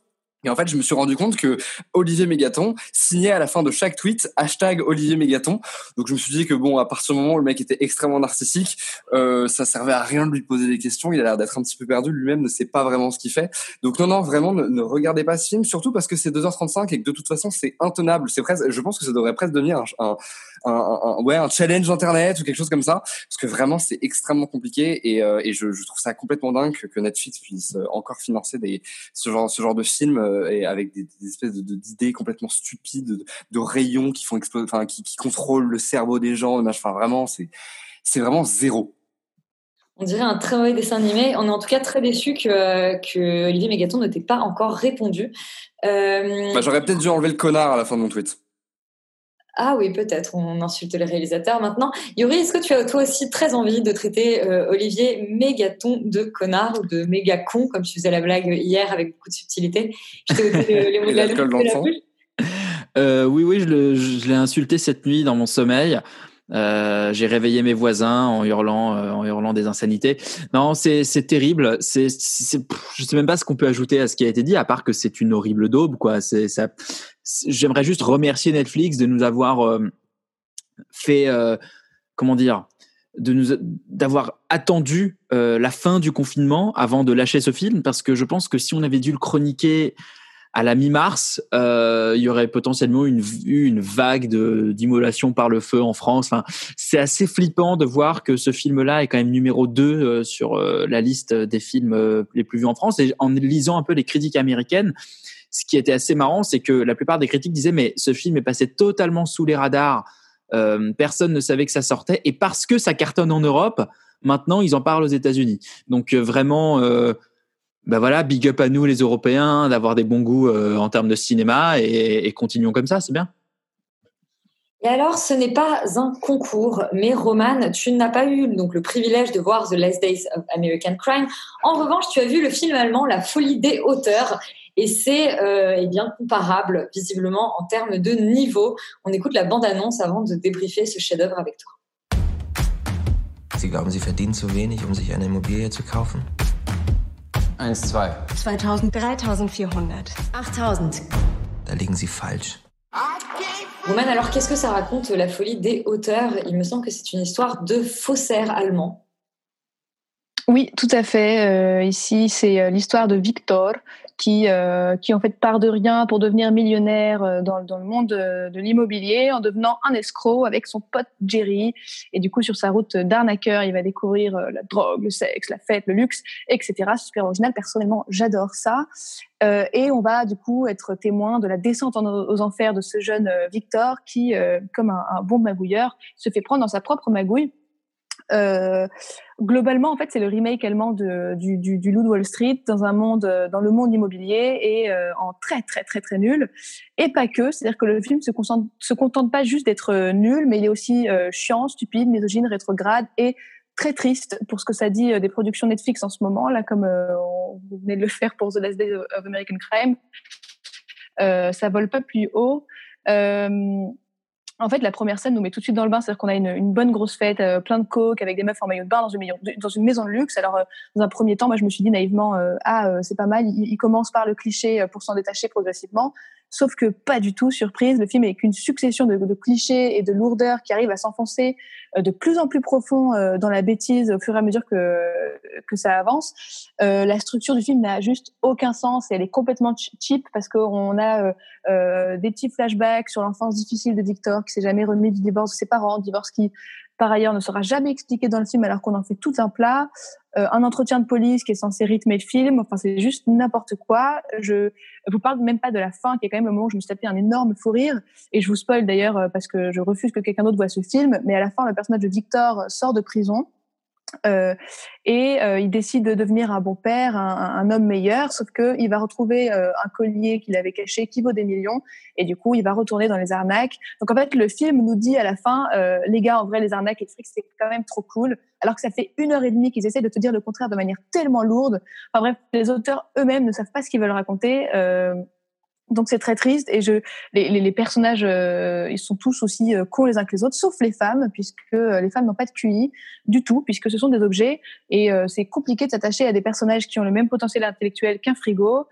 Et en fait, je me suis rendu compte que Olivier Mégaton signait à la fin de chaque tweet hashtag Olivier Mégaton. Donc je me suis dit que bon, à partir du moment où le mec était extrêmement narcissique, euh, ça servait à rien de lui poser des questions. Il a l'air d'être un petit peu perdu. Lui-même ne sait pas vraiment ce qu'il fait. Donc non, non, vraiment, ne, regardez pas ce film, surtout parce que c'est 2h35 et que de toute façon, c'est intenable. C'est presque, je pense que ça devrait presque devenir un, un, un, un- ouais, un challenge internet ou quelque chose comme ça, parce que vraiment, c'est extrêmement compliqué et, euh, et je, je trouve ça complètement dingue que, Netflix puisse euh, encore financer des, ce genre, ce genre de film euh, et avec des, des espèces de- de- d'idées complètement stupides, de, de rayons qui font exploser, enfin, qui, qui contrôlent le cerveau des gens. Enfin, vraiment, c'est, c'est vraiment zéro. On dirait un très mauvais dessin animé. On est en tout cas très déçus que, que Olivier Mégaton ne t'ait pas encore répondu. Euh, Bah, j'aurais peut-être dû enlever le connard à la fin de mon tweet. Ah oui, peut-être, on insulte les réalisateurs maintenant. Yuri, est-ce que tu as toi aussi très envie de traiter euh, Olivier mégaton de connard ou de méga con, comme tu faisais la blague hier avec beaucoup de subtilité? Je t'ai ôté le- les mots de la. Euh, oui, oui, je l'ai insulté cette nuit dans mon sommeil. Euh, j'ai réveillé mes voisins en hurlant, euh, en hurlant des insanités. Non, c'est terrible. C'est, je sais même pas ce qu'on peut ajouter à ce qui a été dit, à part que c'est une horrible daube, quoi. C'est ça. J'aimerais juste remercier Netflix de nous avoir euh, fait, euh, comment dire, de nous d'avoir attendu euh, la fin du confinement avant de lâcher ce film, parce que je pense que si on avait dû le chroniquer à la mi-mars, il y aurait potentiellement une, une vague d'immolation par le feu en France. Enfin, c'est assez flippant de voir que ce film-là est quand même numéro 2 euh, sur la liste des films les plus vus en France. Et en lisant un peu les critiques américaines, ce qui était assez marrant, c'est que la plupart des critiques disaient mais ce film est passé totalement sous les radars. Euh, personne ne savait que ça sortait et parce que ça cartonne en Europe, maintenant ils en parlent aux États-Unis. Donc euh, vraiment. Euh, ben voilà, big up à nous les Européens d'avoir des bons goûts en termes de cinéma et continuons comme ça, c'est bien. Et alors, ce n'est pas un concours, mais Roman, tu n'as pas eu donc le privilège de voir The Last Days of American Crime. En revanche, tu as vu le film allemand La Folie des auteurs. Et c'est euh, eh bien comparable, visiblement, en termes de niveau. On écoute la bande-annonce avant de débriefer ce chef-d'œuvre avec toi. Sie glauben, Sie verdienen zu wenig, um sich eine Immobilie zu kaufen? Eins, zwei. 2000, 3400, 8000. Da liegen Sie falsch. Roman, alors qu'est-ce que ça raconte la folie des auteurs? Il me semble que c'est une histoire de faussaires allemands. Oui, tout à fait. Euh, ici, c'est euh, l'histoire de Victor qui, euh, qui en fait part de rien pour devenir millionnaire euh, dans, dans le monde de, de l'immobilier en devenant un escroc avec son pote Jerry. Et du coup, sur sa route d'arnaqueur, il va découvrir euh, la drogue, le sexe, la fête, le luxe, etc. Super original. Personnellement, j'adore ça. Euh, et on va du coup être témoin de la descente en- aux enfers de ce jeune euh, Victor qui, euh, comme un, un bon magouilleur, se fait prendre dans sa propre magouille. Euh, globalement, en fait, c'est le remake allemand du, du, du Loup Wall Street dans un monde, euh, dans le monde immobilier et euh, en très très très très nul. Et pas que, c'est-à-dire que le film se, se contente pas juste d'être euh, nul, mais il est aussi euh, chiant, stupide, misogyne, rétrograde et très triste pour ce que ça dit euh, des productions Netflix en ce moment, là, comme on, venez de le faire pour The Last Day of American Crime. Ça vole pas plus haut. Euh, en fait, la première scène nous met tout de suite dans le bain, c'est-à-dire qu'on a une, une bonne grosse fête, euh, plein de coke, avec des meufs en maillot de bain dans une, maison- dans une maison de luxe. Alors, euh, dans un premier temps, moi, je me suis dit naïvement, euh, ah, euh, c'est pas mal. Il, il commence par le cliché euh, pour s'en détacher progressivement. Sauf que pas du tout, surprise. Le film est qu'une succession de, clichés et de lourdeurs qui arrivent à s'enfoncer euh, de plus en plus profond euh, dans la bêtise au fur et à mesure que que ça avance. Euh, la structure du film n'a juste aucun sens et elle est complètement ch- cheap parce qu'on a des petits flashbacks sur l'enfance difficile de Victor qui s'est jamais remis du divorce de ses parents, divorce qui par ailleurs ne sera jamais expliqué dans le film alors qu'on en fait tout un plat, Euh, un entretien de police qui est censé rythmer le film, enfin c'est juste n'importe quoi. Je vous parle même pas de la fin qui est quand même le moment où je me suis tapé un énorme fou rire et je vous spoil d'ailleurs euh, parce que je refuse que quelqu'un d'autre voit ce film, mais à la fin le personnage de Victor sort de prison. Euh, et euh, il décide de devenir un bon père, un, homme meilleur, sauf que il va retrouver euh, un collier qu'il avait caché qui vaut des millions, et du coup il va retourner dans les arnaques. Donc en fait le film nous dit à la fin, les gars en vrai les arnaques et le fric c'est quand même trop cool, alors que ça fait une heure et demie qu'ils essaient de te dire le contraire de manière tellement lourde. Enfin bref, les auteurs eux-mêmes ne savent pas ce qu'ils veulent raconter. Donc c'est très triste et je les, les, les personnages euh, ils sont tous aussi euh, cons les uns que les autres sauf les femmes puisque euh, les femmes n'ont pas de QI du tout puisque ce sont des objets et euh, c'est compliqué de s'attacher à des personnages qui ont le même potentiel intellectuel qu'un frigo.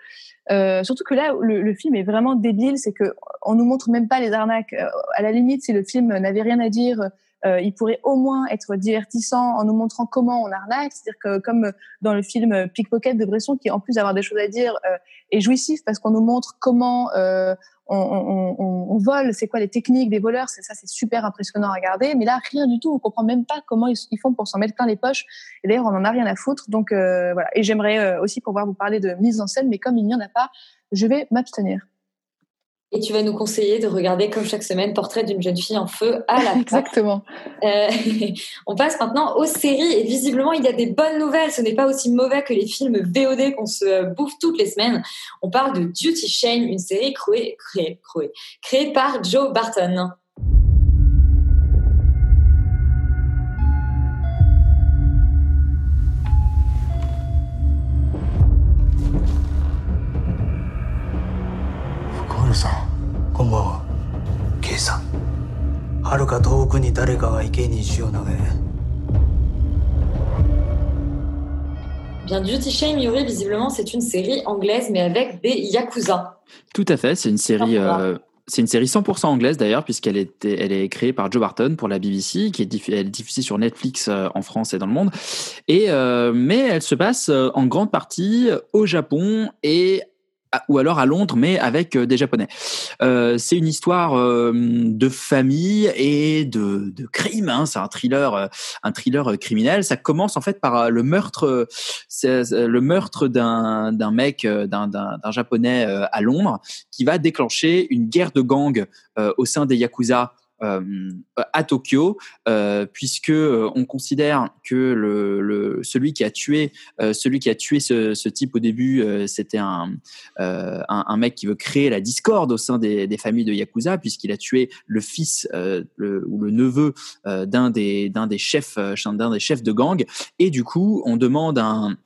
Euh, surtout que là le, le film est vraiment débile c'est que on nous montre même pas les arnaques. Euh, à la limite si le film n'avait rien à dire il pourrait au moins être divertissant en nous montrant comment on arnaque. C'est-à-dire que comme dans le film Pickpocket de Bresson, qui en plus d'avoir des choses à dire euh, est jouissif parce qu'on nous montre comment euh, on, on, on, on vole, c'est quoi les techniques des voleurs. C'est ça, c'est super impressionnant à regarder. Mais là, rien du tout. On comprend même pas comment ils, font pour s'en mettre plein les poches. Et d'ailleurs, on en a rien à foutre. Donc euh, voilà. Et j'aimerais euh, aussi pouvoir vous parler de mise en scène, mais comme il n'y en a pas, je vais m'abstenir. Et tu vas nous conseiller de regarder, comme chaque semaine, Portrait d'une jeune fille en feu à la Exactement. Euh, on passe maintenant aux séries et visiblement il y a des bonnes nouvelles. Ce n'est pas aussi mauvais que les films VOD qu'on se bouffe toutes les semaines. On parle de Duty Shane, une série créée, créée, créée, créée par Joe Barton. 河 さん遥か遠くに誰かが池に石を投げ Bien, Duty Shame, Yuri, visiblement, c'est une série anglaise, mais avec des yakuza. Tout à fait, c'est une série. euh, c'est une série 100% anglaise d'ailleurs, puisqu'elle était, elle est créée par Joe Barton pour la BBC, qui est, diff- elle est diffusée sur Netflix euh, en France et dans le monde. Et euh, mais elle se passe euh, en grande partie au Japon et à- ou alors à Londres, mais avec euh, des Japonais. Euh, c'est une histoire euh, de famille et de, de crime. Hein. C'est un thriller, euh, un thriller euh, criminel. Ça commence en fait par le meurtre, le meurtre d'un d'un mec, d'un d'un japonais à Londres, qui va déclencher une guerre de gangs euh, au sein des yakuza à Tokyo, euh, puisque euh, on considère que celui qui a tué euh, celui qui a tué ce, type au début, euh, c'était un, euh, mec qui veut créer la discorde au sein des, familles de yakuza, puisqu'il a tué le fils euh, ou le neveu euh, d'un des d'un des chefs euh, d'un des chefs de gang, et du coup on demande un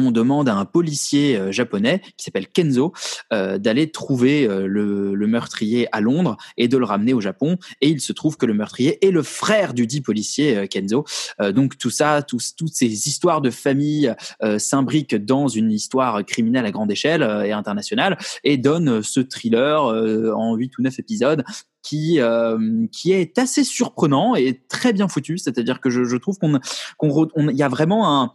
on demande à un policier euh, japonais qui s'appelle Kenzo euh, d'aller trouver euh, le, meurtrier à Londres et de le ramener au Japon. Et il se trouve que le meurtrier est le frère du dit policier Kenzo. Donc tout ça, toutes ces histoires de famille s'imbriquent dans une histoire criminelle à grande échelle et internationale et donnent ce thriller en huit ou neuf épisodes qui qui est assez surprenant et très bien foutu. C'est-à-dire que je, je trouve qu'on qu'on il y a vraiment un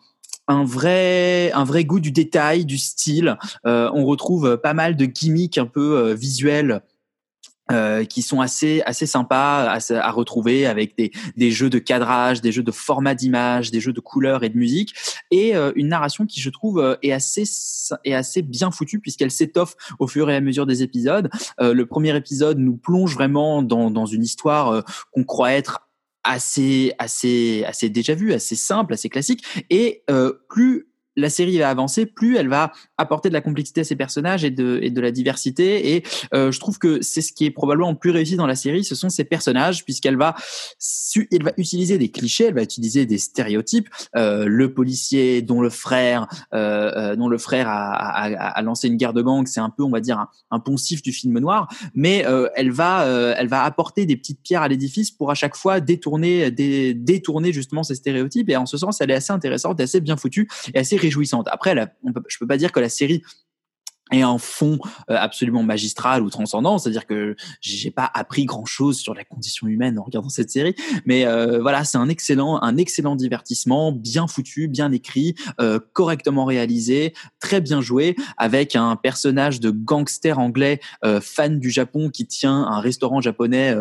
un vrai un vrai goût du détail, du style. Euh, on retrouve pas mal de gimmicks un peu euh, visuels. euh, qui sont assez assez sympas à, à retrouver avec des, des jeux de cadrage, des jeux de format d'image, des jeux de couleurs et de musique et euh, une narration qui je trouve euh, est assez est assez bien foutue puisqu'elle s'étoffe au fur et à mesure des épisodes. Euh, le premier épisode nous plonge vraiment dans dans une histoire euh, qu'on croit être assez assez assez déjà vue, assez simple, assez classique. Et euh, plus la série va avancer, plus elle va apporter de la complexité à ses personnages et de, et de la diversité. Et euh, je trouve que c'est ce qui est probablement le plus réussi dans la série, ce sont ses personnages, puisqu'elle va, elle va utiliser des clichés, elle va utiliser des stéréotypes. Euh, le policier dont le frère, euh, euh, dont le frère a, a, a- lancé une guerre de gang, c'est un peu, on va dire, un, poncif du film noir. Mais euh, elle va, euh, elle va apporter des petites pierres à l'édifice pour à chaque fois détourner, dé- détourner justement ces stéréotypes. Et en ce sens, elle est assez intéressante, assez bien foutue et assez réjouissante. Après, elle a- on je peux pas dire que la série est un fond euh, absolument magistral ou transcendant, c'est-à-dire que j'ai pas appris grand-chose sur la condition humaine en regardant cette série, mais euh, voilà, c'est un excellent, un excellent divertissement, bien foutu, bien écrit, euh, correctement réalisé, très bien joué, avec un personnage de gangster anglais fan du Japon qui tient un restaurant japonais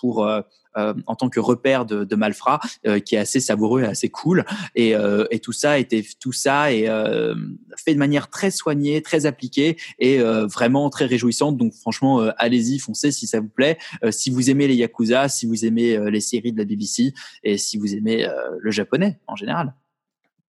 pour en tant que repère de, de malfrats, euh, qui est assez savoureux et assez cool. Et, euh, tout ça était tout ça est euh, fait de manière très soignée, très appliquée et euh, vraiment très réjouissante. Donc franchement, euh, allez-y, foncez si ça vous plaît. Euh, si vous aimez les yakuza, si vous aimez euh, les séries de la BBC et si vous aimez euh, le japonais en général.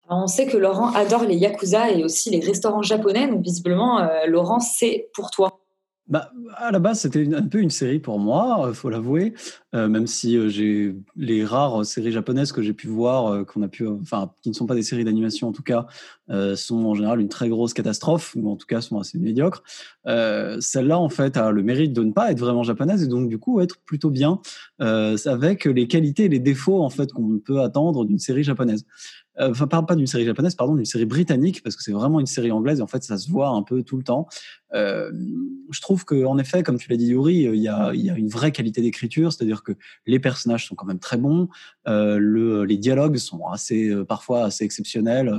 On sait que Laurent adore les yakuza et aussi les restaurants japonais, donc visiblement, euh, Laurent, c'est pour toi. Bah, à la base, c'était un peu une série pour moi, euh, faut l'avouer. Euh, même si euh, j'ai les rares séries japonaises que j'ai pu voir, qu'on a pu, enfin, qui ne sont pas des séries d'animation en tout cas, sont en général une très grosse catastrophe ou en tout cas sont assez médiocres. Celle-là, en fait, a le mérite de ne pas être vraiment japonaise et donc du coup être plutôt bien avec les qualités et les défauts en fait qu'on peut attendre d'une série japonaise. Euh, Enfin, pas, pas d'une série japonaise, pardon, d'une série britannique, parce que c'est vraiment une série anglaise et en fait, ça se voit un peu tout le temps. Euh, je trouve que, en effet, comme tu l'as dit, Yuri, euh, il y a, une vraie qualité d'écriture, c'est-à-dire que les personnages sont quand même très bons, le, les dialogues sont assez, parfois assez exceptionnels.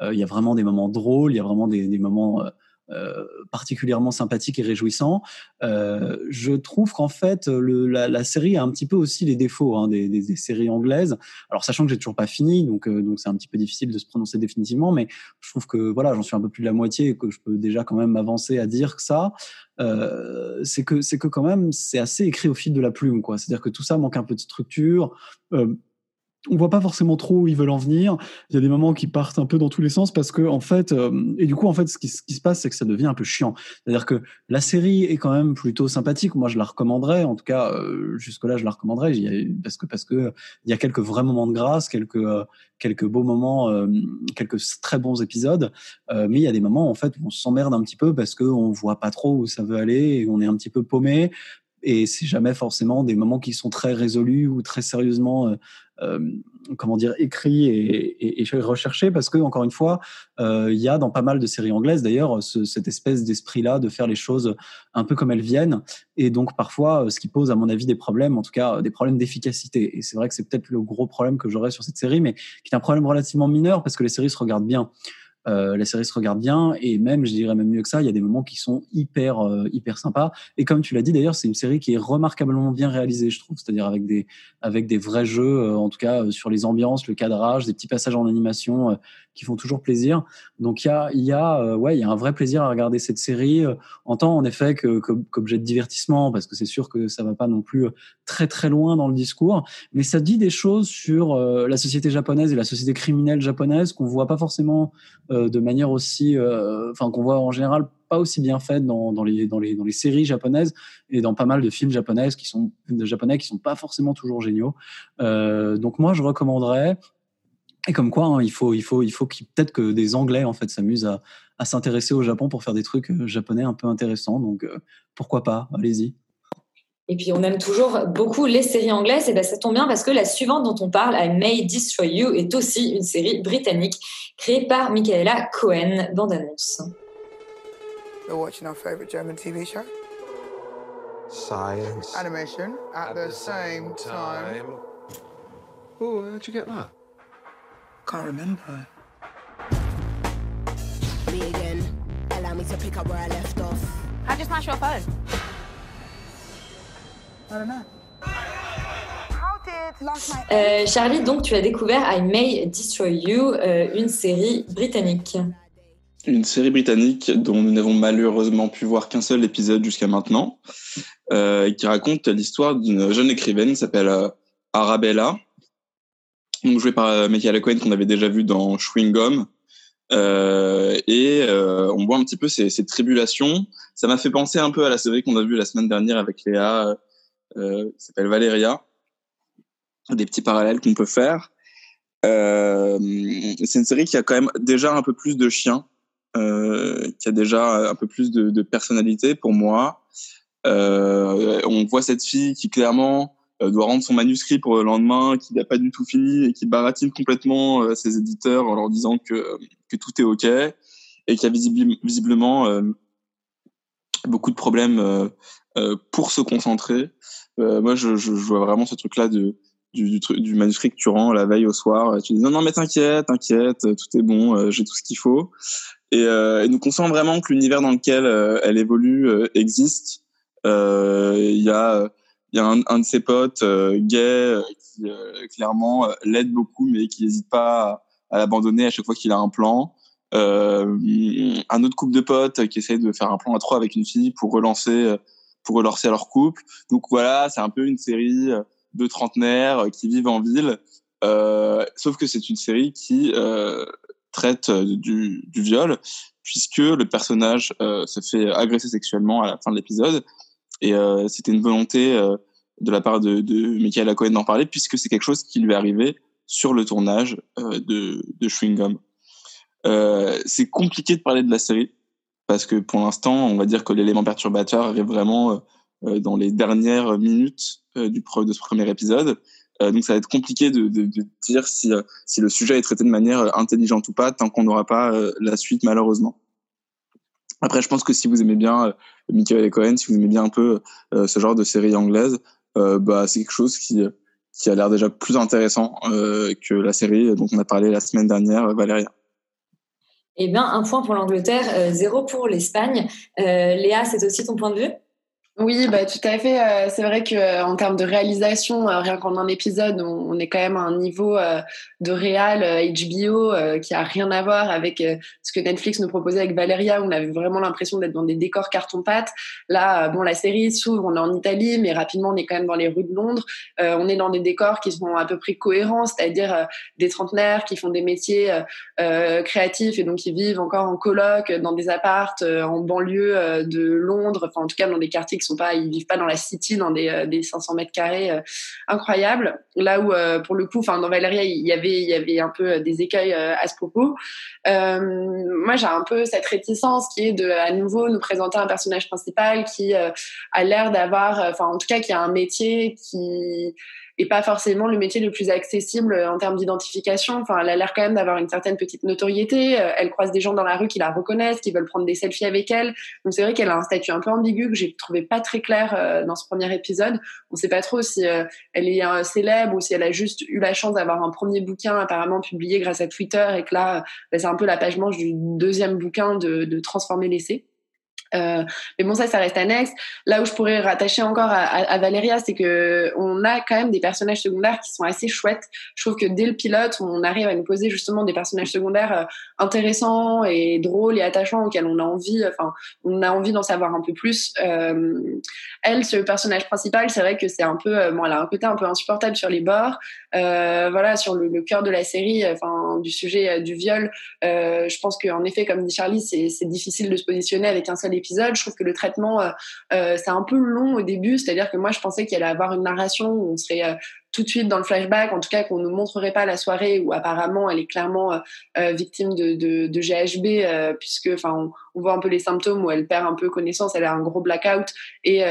il y a vraiment des moments drôles, il y a vraiment des moments euh, euh, particulièrement sympathiques et réjouissants. Euh, je trouve qu'en fait, le, la, la série a un petit peu aussi les défauts hein, des, des, des séries anglaises. Alors, sachant que j'ai toujours pas fini, donc euh, donc c'est un petit peu difficile de se prononcer définitivement, mais je trouve que voilà, j'en suis un peu plus de la moitié et que je peux déjà quand même m'avancer à dire que ça, euh, c'est que c'est que quand même c'est assez écrit au fil de la plume, quoi. C'est-à-dire que tout ça manque un peu de structure. On voit pas forcément trop où ils veulent en venir. Il y a des moments qui partent un peu dans tous les sens parce que en fait, euh, et du coup en fait, ce qui, se passe, c'est que ça devient un peu chiant. C'est-à-dire que la série est quand même plutôt sympathique. Moi, je la recommanderais. En tout cas, euh, jusque là, je la recommanderais parce que parce que il y a quelques vrais moments de grâce, quelques euh, quelques beaux moments, quelques très bons épisodes. Mais il y a des moments en fait où on s'emmerde un petit peu parce que on voit pas trop où ça veut aller et on est un petit peu paumé et c'est jamais forcément des moments qui sont très résolus ou très sérieusement comment dire écrits et, et, et recherchés parce que encore une fois euh, il y a dans pas mal de séries anglaises d'ailleurs ce, cette espèce d'esprit là de faire les choses un peu comme elles viennent et donc parfois euh, ce qui pose à mon avis des problèmes en tout cas euh, des problèmes d'efficacité et c'est vrai que c'est peut-être le gros problème que j'aurais sur cette série mais qui est un problème relativement mineur parce que les séries se regardent bien euh, la série se regarde bien et même, je dirais même mieux que ça, il y a des moments qui sont hyper, euh, hyper sympas. Et comme tu l'as dit d'ailleurs, c'est une série qui est remarquablement bien réalisée, je trouve, c'est-à-dire avec des, avec des vrais jeux, euh, en tout cas euh, sur les ambiances, le cadrage, des petits passages en animation euh, qui font toujours plaisir. Donc il y a, euh, ouais, il y a un vrai plaisir à regarder cette série euh, en tant effet que qu'objet de divertissement, parce que c'est sûr que ça va pas non plus euh, très très loin dans le discours, mais ça dit des choses sur euh, la société japonaise et la société criminelle japonaise qu'on voit pas forcément de manière aussi, enfin qu'on voit en général pas aussi bien faite dans, les dans les dans les séries japonaises et dans pas mal de films japonaises qui sont de japonais qui sont pas forcément toujours géniaux. Donc moi je recommanderais et comme quoi, hein, il faut, il faut, il faut qu'il- peut-être que des Anglais en fait s'amusent à, à s'intéresser au Japon pour faire des trucs euh, japonais un peu intéressants. Donc euh, pourquoi pas Allez-y. Et puis on aime toujours beaucoup les séries anglaises, et ben ça tombe bien parce que la suivante dont on parle, I May Destroy You, est aussi une série britannique créée par Michaela Cohen, bande-annonce. We're watching our favorite German TV show? Science. Animation at, the, same time. Oh, how'd you get that? Can't remember. Me again. Allow me to pick up where I left off. How'd you smash your phone? I don't know. How did last night? Euh, Charlie, donc tu as découvert I May Destroy You, euh, une série britannique. une série britannique dont nous n'avons malheureusement pu voir qu'un seul épisode jusqu'à maintenant, euh, qui raconte l'histoire d'une jeune écrivaine qui s'appelle euh, Arabella, donc jouée par euh, Michaela Cohen qu'on avait déjà vu dans Chewing Gum. Euh, et euh, on voit un petit peu ses, ses tribulations. Ça m'a fait penser un peu à la série qu'on a vue la semaine dernière avec Léa, euh, qui s'appelle Valéria. Des petits parallèles qu'on peut faire. Euh, c'est une série qui a quand même déjà un peu plus de chiens, euh, qui a déjà un peu plus de, de personnalité pour moi. On voit cette fille qui clairement doit rendre son manuscrit pour le lendemain, qui n'a pas du tout fini et qui baratine complètement euh, ses éditeurs en leur disant que, que tout est OK et qui a visibli- visiblement euh, beaucoup de problèmes euh, euh, pour se concentrer. Euh, moi, je, je, vois vraiment ce truc-là de, du, du, du manuscrit que tu rends la veille au soir. Tu dis non, non, mais t'inquiète, t'inquiète, tout est bon, euh, j'ai tout ce qu'il faut. Et, euh, et nous on sent vraiment que l'univers dans lequel euh, elle évolue euh, existe. Euh, Il y a, il y a un, un de ses potes euh, gay euh, qui euh, clairement l'aide beaucoup, mais qui n'hésite pas à, à l'abandonner à chaque fois qu'il a un plan. Un autre couple de potes qui essaie de faire un plan à trois avec une fille pour relancer, pour relancer leur couple. Donc voilà, c'est un peu une série de trentenaires qui vivent en ville. Euh, sauf que c'est une série qui euh, traite du, du viol, puisque le personnage euh, se fait agresser sexuellement à la fin de l'épisode. Et euh, c'était une volonté euh, de la part de, de Michaela Cohen d'en parler, puisque c'est quelque chose qui lui est arrivé sur le tournage euh, de, de Gum. Euh, c'est compliqué de parler de la série, parce que pour l'instant, on va dire que l'élément perturbateur arrive vraiment euh, dans les dernières minutes euh, du de ce premier épisode. Donc ça va être compliqué de, de, de dire si, si le sujet est traité de manière intelligente ou pas, tant qu'on n'aura pas la suite, malheureusement. Après, je pense que si vous aimez bien euh, Michael Cohen, si vous aimez bien un peu euh, ce genre de série anglaise, euh, bah, c'est quelque chose qui, qui a l'air déjà plus intéressant que la série dont on a parlé la semaine dernière, Valéria. Eh bien, un point pour l'Angleterre, zéro pour l'Espagne. Léa, c'est aussi ton point de vue? Oui, bah, tout à fait. Euh, c'est vrai qu'en termes de réalisation, euh, rien qu'en un épisode, on, on est quand même à un niveau euh, de réal euh, HBO euh, qui a rien à voir avec euh, ce que Netflix nous proposait avec Valeria, où on avait vraiment l'impression d'être dans des décors carton-pâte. Là, euh, bon, la série s'ouvre, on est en Italie, mais rapidement, on est quand même dans les rues de Londres. Euh, on est dans des décors qui sont à peu près cohérents, c'est-à-dire euh, des trentenaires qui font des métiers euh, euh, créatifs et donc qui vivent encore en coloc, dans des appartes, euh, en banlieue euh, de Londres, enfin en tout cas dans des quartiers qui sont pas, ils vivent pas dans la city, dans des, euh, des 500 mètres carrés euh, incroyables. Là où euh, pour le coup, enfin dans Valéria, il y avait il y avait un peu des écueils à ce propos. Moi, j'ai un peu cette réticence qui est de à nouveau nous présenter un personnage principal qui a l'air d'avoir, enfin en tout cas qui a un métier qui et pas forcément le métier le plus accessible euh, en termes d'identification. Enfin, elle a l'air quand même d'avoir une certaine petite notoriété. Euh, Elle croise des gens dans la rue qui la reconnaissent, qui veulent prendre des selfies avec elle. Donc c'est vrai qu'elle a un statut un peu ambigu que j'ai trouvé pas très clair euh, dans ce premier épisode. On sait pas trop si elle est euh, célèbre ou si elle a juste eu la chance d'avoir un premier bouquin apparemment publié grâce à Twitter et que là, bah, c'est un peu la page manche du deuxième bouquin de, de Transformer l'essai. Euh, mais bon, ça, ça reste annexe. Là où je pourrais rattacher encore à, à, Valéria, c'est que on a quand même des personnages secondaires qui sont assez chouettes. Je trouve que dès le pilote, on arrive à nous poser justement des personnages secondaires euh, intéressants et drôles et attachants auxquels on a envie, enfin, on a envie d'en savoir un peu plus. Euh, elle, ce personnage principal, c'est vrai que c'est un peu, bon, elle a un côté un peu insupportable sur les bords. Voilà, sur le, le cœur de la série, enfin, du sujet du viol. je pense qu'en effet, comme dit Charlie, c'est difficile de se positionner avec un seul Je trouve que le traitement, euh, euh, c'est un peu long au début, c'est-à-dire que moi, je pensais qu'il allait avoir une narration où on serait euh, tout de suite dans le flashback, en tout cas qu'on ne montrerait pas la soirée où apparemment elle est clairement victime de, GHB, puisque enfin on, on, voit un peu les symptômes où elle perd un peu connaissance, elle a un gros blackout et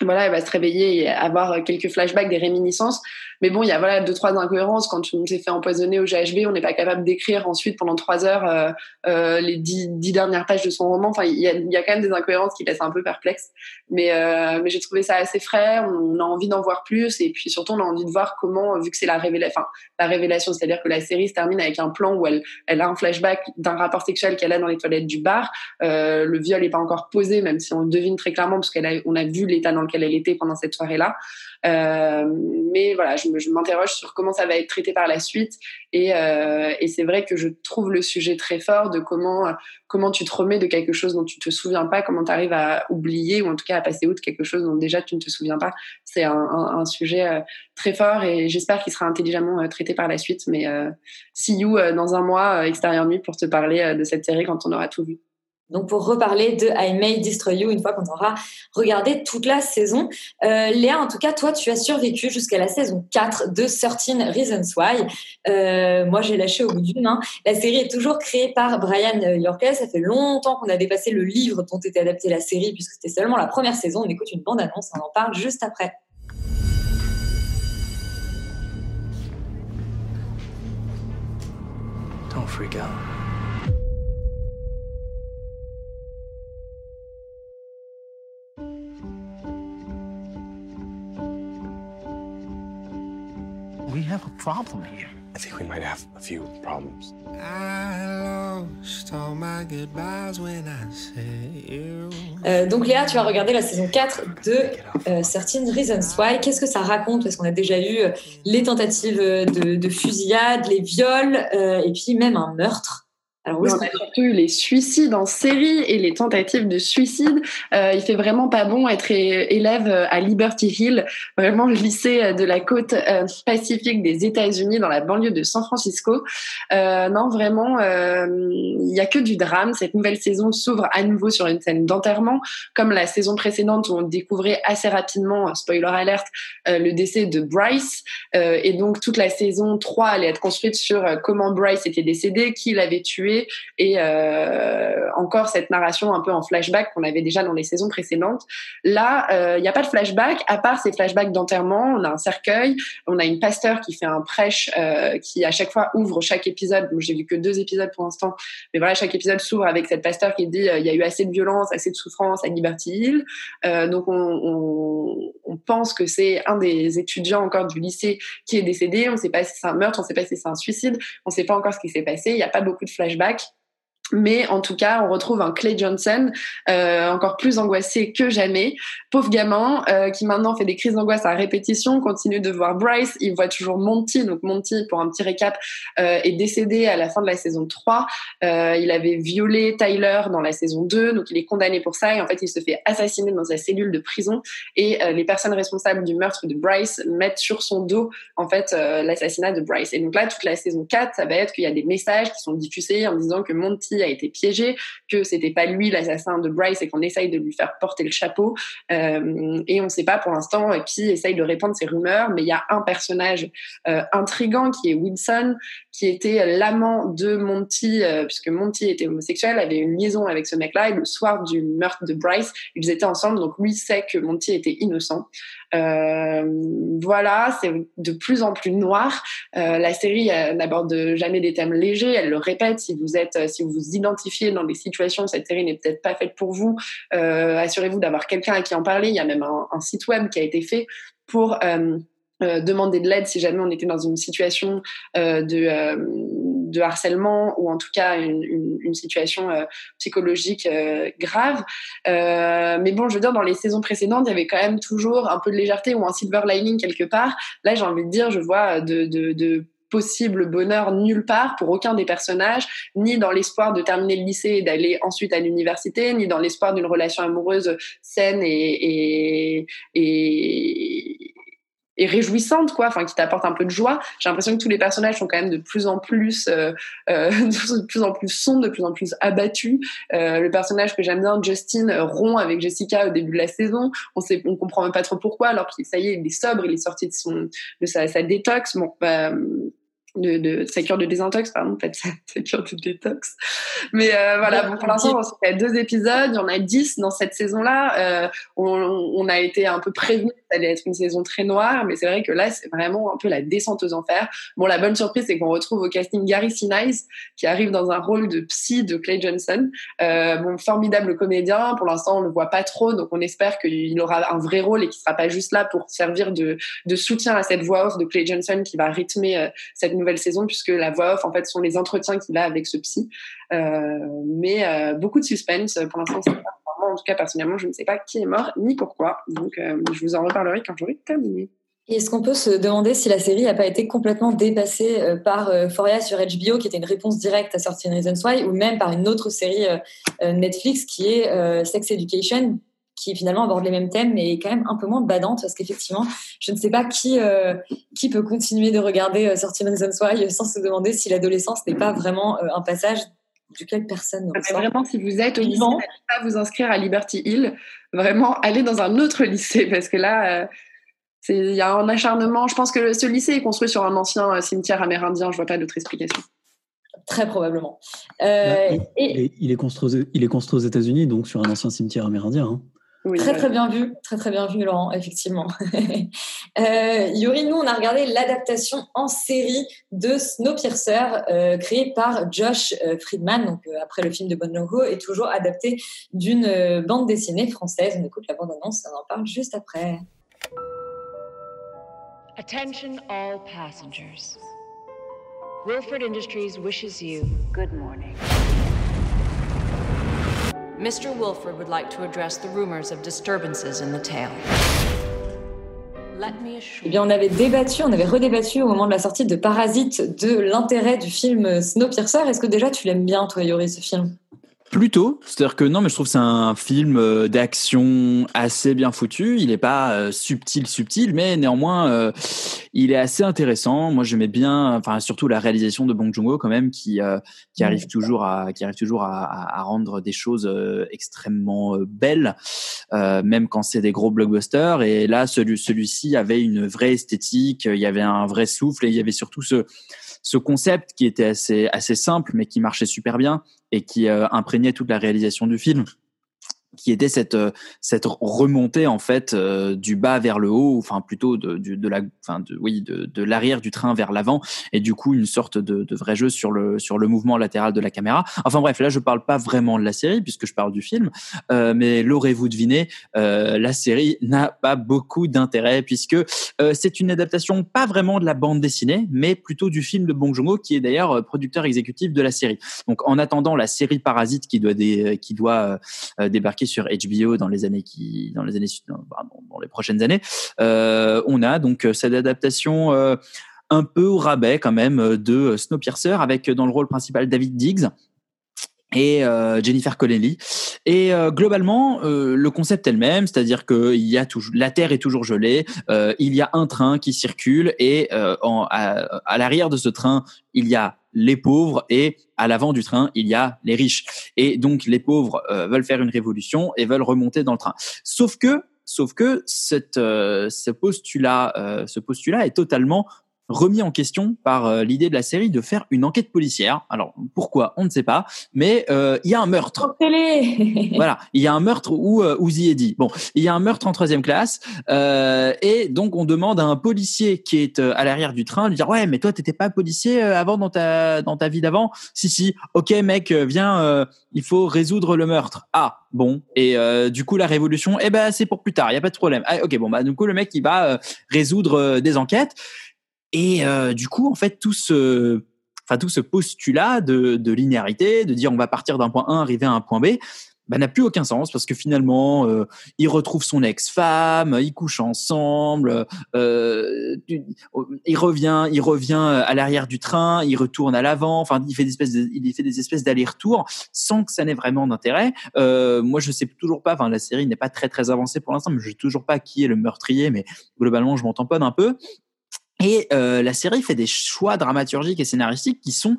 voilà, elle va se réveiller et avoir quelques flashbacks, des réminiscences. Mais bon, il y a voilà deux trois incohérences. Quand on s'est fait empoisonner au GHB, on n'est pas capable d'écrire ensuite pendant trois heures euh, euh, les dix, dix, dernières pages de son roman. Enfin, il y a, y a, quand même des incohérences qui laissent un peu perplexe. Mais euh, mais j'ai trouvé ça assez frais. On a envie d'en voir plus et puis surtout on a envie de voir comment, vu que c'est la révélation, enfin la révélation, c'est-à-dire que la série se termine avec un plan où elle elle a un flashback d'un rapport sexuel qu'elle a dans les toilettes du bar. Euh, le viol n'est pas encore posé, même si on le devine très clairement parce qu'elle a, a vu l'état dans lequel elle était pendant cette soirée-là. Euh, mais voilà, je, m'interroge sur comment ça va être traité par la suite. Et, euh, et c'est vrai que je trouve le sujet très fort de comment, comment tu te remets de quelque chose dont tu te souviens pas, comment tu arrives à oublier ou en tout cas à passer outre quelque chose dont déjà tu ne te souviens pas. C'est un, sujet euh, très fort et j'espère qu'il sera intelligemment euh, traité par la suite. Mais euh, see you dans un mois, extérieur nuit, pour te parler de cette série quand on aura tout vu. Donc pour reparler de I May Destroy You une fois qu'on aura regardé toute la saison. Euh, Léa, en tout cas, toi, tu as survécu jusqu'à la saison 4 de 13 Reasons Why. Euh, moi, j'ai lâché au bout d'une main. La série est toujours créée par Brian Yorkes. Ça fait longtemps qu'on a dépassé le livre dont était adaptée la série puisque c'était seulement la première saison. On écoute une bande-annonce, on en parle juste après. Don't freak out. We have a problem here. I think we might have a few problems. Euh, donc Léa, tu as regardé la saison 4 de euh, Certain Reasons Why. Qu'est-ce que ça raconte? Parce qu'on a déjà eu euh, les tentatives de, de fusillade, les viols euh, et puis même un meurtre. Alors oui, on a surtout eu les suicides en série et les tentatives de suicide. Euh, il fait vraiment pas bon être élève à Liberty Hill, vraiment le lycée de la côte euh, pacifique des États-Unis dans la banlieue de San Francisco. Euh, non, vraiment, euh, il y a que du drame. Cette nouvelle saison s'ouvre à nouveau sur une scène d'enterrement, comme la saison précédente où on découvrait assez rapidement, spoiler alert, euh, le décès de Bryce. et donc toute la saison 3 allait être construite sur comment Bryce était décédé, qui l'avait tué et euh, encore cette narration un peu en flashback qu'on avait déjà dans les saisons précédentes. Là, il euh, n'y a pas de flashback, à part ces flashbacks d'enterrement. On a un cercueil, on a une pasteur qui fait un prêche euh, qui à chaque fois ouvre chaque épisode. J'ai vu que deux épisodes pour l'instant, mais voilà, chaque épisode s'ouvre avec cette pasteur qui dit il y a eu assez de violence, assez de souffrance à Liberty Hill. donc on, on, on pense que c'est un des étudiants encore du lycée qui est décédé. On ne sait pas si c'est un meurtre, on ne sait pas si c'est un suicide, on ne sait pas encore ce qui s'est passé. Il n'y a pas beaucoup de flashbacks. bac Mais en tout cas, on retrouve un Clay Johnson euh, encore plus angoissé que jamais. Pauvre gamin euh, qui maintenant fait des crises d'angoisse à répétition, continue de voir Bryce, il voit toujours Monty. Donc Monty, pour un petit récap, euh, est décédé à la fin de la saison 3. Euh, il avait violé Tyler dans la saison 2, donc il est condamné pour ça. Et en fait, il se fait assassiner dans sa cellule de prison. Et les personnes responsables du meurtre de Bryce mettent sur son dos en fait l'assassinat de Bryce. Et donc là, toute la saison 4, ça va être qu'il y a des messages qui sont diffusés en disant que Monty a été piégé, que c'était pas lui l'assassin de Bryce et qu'on essaye de lui faire porter le chapeau. Euh, et on ne sait pas pour l'instant qui essaye de répandre ces rumeurs, mais il y a un personnage euh, intrigant qui est Wilson, qui était l'amant de Monty, euh, puisque Monty était homosexuel, avait une liaison avec ce mec-là, et le soir du meurtre de Bryce, ils étaient ensemble, donc lui sait que Monty était innocent. Euh, voilà, c'est de plus en plus noir. Euh, la série n'aborde jamais des thèmes légers. Elle le répète. Si vous êtes, si vous vous identifiez dans des situations, cette série n'est peut-être pas faite pour vous. Euh, Assurez-vous d'avoir quelqu'un à qui en parler. Il y a même un, site web qui a été fait pour demander de l'aide si jamais on était dans une situation de de harcèlement ou en tout cas une, situation euh, psychologique euh, grave. Euh, mais bon, je veux dire, dans les saisons précédentes, il y avait quand même toujours un peu de légèreté ou un silver lining quelque part. Là, j'ai envie de dire, je vois de possible bonheur nulle part pour aucun des personnages, ni dans l'espoir de terminer le lycée et d'aller ensuite à l'université, ni dans l'espoir d'une relation amoureuse saine et, et, et, et réjouissante quoi enfin qui t'apporte un peu de joie. J'ai l'impression que tous les personnages sont quand même de plus en plus euh, euh, de plus en plus sombres de plus en plus abattus. Euh, le personnage que j'aime bien Justin euh, rompt avec Jessica au début de la saison. On sait on comprend même pas trop pourquoi alors qu'il ça y est il est sobre il est sorti de son de sa, sa détox. Bon bah, de, de sa cure de désintox, pardon, en fait, sa cure de détox. Mais euh, voilà, bon, pour l'instant, il y a deux épisodes, il y en a dix dans cette saison-là. Euh, on, on, a été un peu prévenu que ça allait être une saison très noire, mais c'est vrai que là, c'est vraiment un peu la descente aux enfers. Bon, la bonne surprise, c'est qu'on retrouve au casting Gary Sinise, qui arrive dans un rôle de psy de Clay Johnson. Euh, bon, formidable comédien. Pour l'instant, on le voit pas trop, donc on espère qu'il aura un vrai rôle et qu'il sera pas juste là pour servir de, de soutien à cette voix off de Clay Johnson qui va rythmer euh, cette nouvelle saison puisque la voix off en fait sont les entretiens qu'il a avec ce psy. Euh, mais euh, beaucoup de suspense pour l'instant. En tout cas, personnellement, je ne sais pas qui est mort ni pourquoi. Donc, euh, je vous en reparlerai quand j'aurai terminé. Est-ce qu'on peut se demander si la série n'a pas été complètement dépassée euh, par euh, Foria sur HBO, qui était une réponse directe à Sorting Reasons Why, ou même par une autre série euh, Netflix qui est euh, Sex Education, qui finalement aborde les mêmes thèmes, mais est quand même un peu moins badante parce qu'effectivement, je ne sais pas qui euh, qui peut continuer de regarder euh, Sortir Reasons Why sans se demander si l'adolescence n'est pas vraiment euh, un passage duquel personne ne Mais ressort. vraiment, si vous êtes au lycée, n'allez pas vous inscrire à Liberty Hill. Vraiment, allez dans un autre lycée parce que là, euh, il y a un acharnement. Je pense que ce lycée est construit sur un ancien euh, cimetière amérindien. Je vois pas d'autre explication. Très probablement. Euh, il, il est, il est construit, aux- il est construit aux États-Unis, donc sur un ancien cimetière amérindien. hein. Très très bien vu, très très bien vu Laurent, effectivement. euh, Yuri, nous on a regardé l'adaptation en série de Snowpiercer euh, créée par Josh euh, Friedman, donc euh, après le film de Bon Logo, et toujours adapté d'une euh, bande dessinée française. On écoute la bande annonce, on en parle juste après. Attention all passengers. Wilford Industries wishes you good morning. Mr. Wilford would like to address the rumors of disturbances in the tail. Let me assure Eh bien, on avait débattu, on avait redébattu au moment de la sortie de Parasite de l'intérêt du film Snowpiercer. Est-ce que déjà tu l'aimes bien, toi, Yuri, ce film? Plutôt, c'est-à-dire que non, mais je trouve que c'est un film euh, d'action assez bien foutu. Il n'est pas euh, subtil, subtil, mais néanmoins, euh, il est assez intéressant. Moi, j'aimais bien, enfin surtout la réalisation de Bong Joon-ho quand même, qui euh, qui arrive toujours à qui arrive toujours à, à- à rendre des choses euh, extrêmement euh, belles, euh, même quand c'est des gros blockbusters. Et là, celui celui-ci avait une vraie esthétique, il y avait un vrai souffle et il y avait surtout ce ce concept qui était assez assez simple mais qui marchait super bien et qui euh, imprégnait toute la réalisation du film qui était cette euh, cette remontée en fait euh, du bas vers le haut enfin plutôt de de la enfin oui de, de l'arrière du train vers l'avant et du coup une sorte de, de vrai jeu sur le sur le mouvement latéral de la caméra. Enfin bref là je parle pas vraiment de la série puisque je parle du film euh, mais l'aurez-vous deviné la série n'a pas beaucoup d'intérêt puisque c'est une adaptation pas vraiment de la bande dessinée mais plutôt du film de Bong Joon-ho qui est d'ailleurs producteur exécutif de la série. Donc en attendant la série Parasite qui doit dé- qui doit euh, sur HBO dans les années qui dans les années dans, dans les prochaines années euh, on a donc euh, cette adaptation euh, un peu au rabais quand même de Snowpiercer avec dans le rôle principal David Diggs et Jennifer Connelly. Et globalement, le concept est le même, c'est-à-dire que y a toujours, la Terre est toujours gelée, il y a un train qui circule et à l'arrière de ce train, il y a les pauvres et à l'avant du train, il y a les riches. Et donc les pauvres euh, veulent faire une révolution et veulent remonter dans le train. Sauf que, sauf que cette, euh, ce postulat, euh, ce postulat est totalement remis en question par euh, l'idée de la série de faire une enquête policière. Alors pourquoi? On ne sait pas, mais euh, il y a un meurtre. voilà, il y a un meurtre où euh, Uzi est dit. Bon, il y a un meurtre en troisième classe euh, et donc on demande à un policier qui est à l'arrière du train de dire ouais mais toi t'étais pas policier avant dans ta dans ta vie d'avant? Si si, ok mec viens euh, il faut résoudre le meurtre. Ah bon et euh, du coup la révolution eh ben c'est pour plus tard, il y a pas de problème. Ah, ok bon bah du coup le mec il va euh, résoudre des enquêtes et euh, du coup, en fait, tout ce enfin tout ce postulat de, linéarité, de dire on va partir d'un point A, arriver à un point B, bah, n'a plus aucun sens parce que finalement, euh, il retrouve son ex-femme, il couche ensemble, euh, il revient, il revient à l'arrière du train, il retourne à l'avant. Enfin, il fait des espèces, de, il fait des espèces d'allers-retours sans que ça n'ait vraiment d'intérêt. Moi, je sais toujours pas. Enfin, la série n'est pas très très avancée pour l'instant, mais je sais toujours pas qui est le meurtrier. Mais globalement, je m'en tamponne un peu. Et euh, la série fait des choix dramaturgiques et scénaristiques qui sont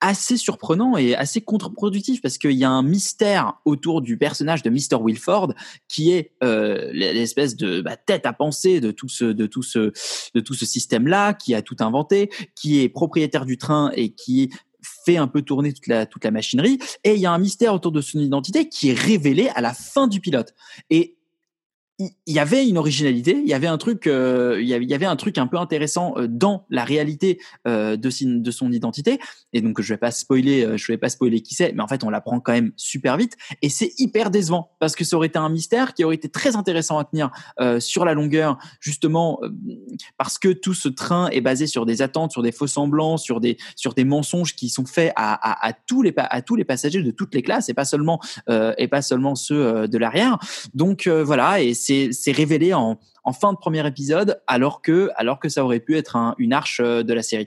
assez surprenant et assez contre-productif parce qu'il y a un mystère autour du personnage de Mr. Wilford qui est euh, l'espèce de bah, tête à penser de tout ce de tout ce de tout ce système là qui a tout inventé qui est propriétaire du train et qui fait un peu tourner toute la toute la machinerie et il y a un mystère autour de son identité qui est révélé à la fin du pilote et il y avait une originalité, il y avait un truc, euh, il, y avait, un truc un peu intéressant euh, dans la réalité euh, de, son identité. Et donc je vais pas spoiler, je vais pas spoiler qui c'est, mais en fait on l'apprend quand même super vite et c'est hyper décevant parce que ça aurait été un mystère qui aurait été très intéressant à tenir sur la longueur, justement parce que tout ce train est basé sur des attentes, sur des faux semblants, sur des sur des mensonges qui sont faits à, à, à tous les à tous les passagers de toutes les classes et pas seulement et pas seulement ceux de l'arrière. Donc voilà c'est révélé en, fin de premier épisode, alors que, alors que ça aurait pu être une arche euh, de la série.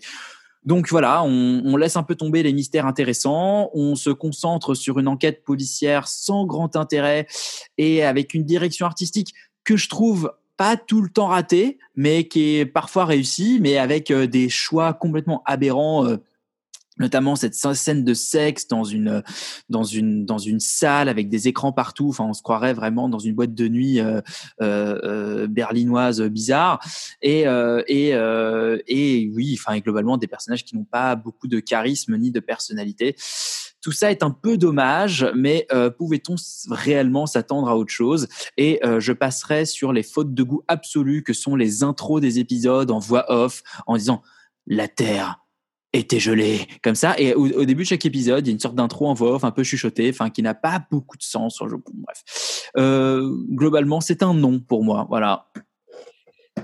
Donc voilà, on, laisse un peu tomber les mystères intéressants, on se concentre sur une enquête policière sans grand intérêt et avec une direction artistique que je trouve pas tout le temps ratée, mais qui est parfois réussie, mais avec euh, des choix complètement aberrants. Euh, notamment cette scène de sexe dans une dans une dans une salle avec des écrans partout. Enfin on se croirait vraiment dans une boîte de nuit euh, euh, euh berlinoise bizarre. Et euh, et euh, et oui enfin globalement des personnages qui n'ont pas beaucoup de charisme ni de personnalité. Tout ça est un peu dommage, mais pouvait-on réellement s'attendre à autre chose? Et je passerai sur les fautes de goût absolues que sont les intros des épisodes en voix off, en disant la Terre était gelé comme ça. Et au, début de chaque épisode il y a une sorte d'intro en voix off un peu chuchotée enfin qui n'a pas beaucoup de sens bref. Euh, globalement c'est un non pour moi. Voilà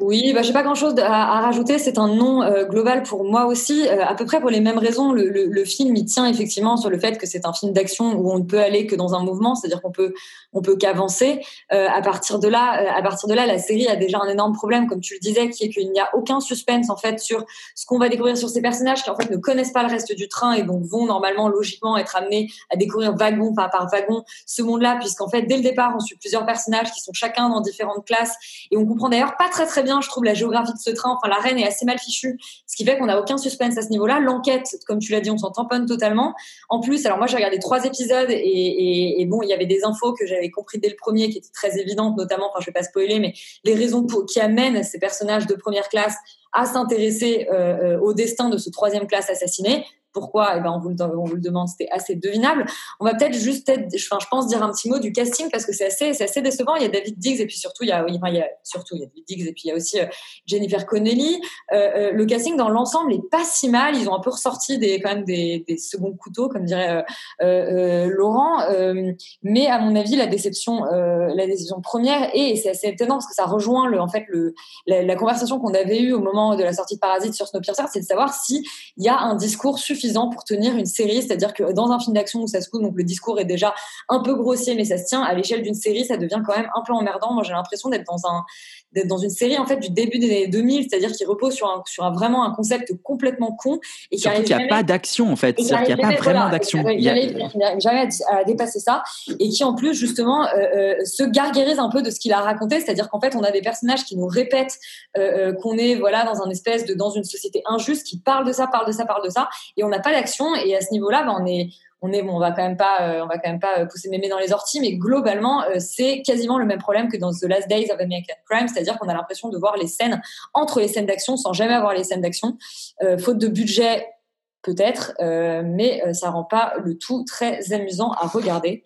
oui, bah, j'ai pas grand-chose à, rajouter. C'est un nom euh, global pour moi aussi, euh, à peu près pour les mêmes raisons. Le, film, il tient effectivement sur le fait que c'est un film d'action où on ne peut aller que dans un mouvement, c'est-à-dire qu'on peut, on peut qu'avancer. Euh, à partir de là, euh, à partir de là, la série a déjà un énorme problème, comme tu le disais, qui est qu'il n'y a aucun suspense en fait sur ce qu'on va découvrir sur ces personnages qui en fait ne connaissent pas le reste du train et donc vont normalement logiquement être amenés à découvrir wagon par, par wagon ce monde-là, puisqu'en fait dès le départ on suit plusieurs personnages qui sont chacun dans différentes classes et on comprend d'ailleurs pas très très je trouve, la géographie de ce train. Enfin, la reine est assez mal fichue, ce qui fait qu'on n'a aucun suspense à ce niveau-là. L'enquête, comme tu l'as dit, on s'en tamponne totalement. En plus, alors moi, j'ai regardé trois épisodes et, bon, il y avait des infos que j'avais compris dès le premier qui étaient très évidentes, notamment, enfin, je vais pas spoiler, mais les raisons qui amènent ces personnages de première classe à s'intéresser euh, euh, au destin de ce troisième classe assassiné. Pourquoi Eh ben, on vous le, demande, c'était assez devinable. On va peut-être juste, enfin, je pense dire un petit mot du casting parce que c'est assez, assez décevant. Il y a David Diggs et puis surtout il y a, enfin, il y a surtout David Diggs et puis il y a aussi euh, Jennifer Connelly. Euh, euh, le casting dans l'ensemble est pas si mal. Ils ont un peu ressorti des quand même des, seconds couteaux, comme dirait Laurent. mais à mon avis, la déception, la déception première et c'est assez étonnant parce que ça rejoint le, en fait le, la, conversation qu'on avait eue au moment de la sortie de Parasite sur Snowpiercer, c'est de savoir si il y a un discours suffisant pour tenir une série. C'est-à-dire que dans un film d'action où ça se coule, donc le discours est déjà un peu grossier, mais ça se tient à l'échelle d'une série, ça devient quand même un peu emmerdant. Moi, j'ai l'impression d'être dans un d'être dans une série en fait du début des années 2000, c'est-à-dire qui repose sur un, sur un, vraiment un concept complètement con et qui n'y a pas d'action en fait, c'est-à-dire qu'il n'y a pas vraiment d'action. Il n'y a jamais à dépasser ça et qui en plus justement euh, euh, se gargarise un peu de ce qu'il a raconté, c'est-à-dire qu'en fait on a des personnages qui nous répètent euh, qu'on est voilà dans un espèce de dans une société injuste, qui parlent de ça, parlent de ça, parlent de ça, et on pas d'action. Et à ce niveau-là, ben, on est on est bon, on va quand même pas, euh, on va quand même pas euh, pousser mémé dans les orties, mais globalement, euh, c'est quasiment le même problème que dans The Last Days of American Crime, c'est-à-dire qu'on a l'impression de voir les scènes entre les scènes d'action sans jamais avoir les scènes d'action, faute de budget peut-être, mais ça rend pas le tout très amusant à regarder.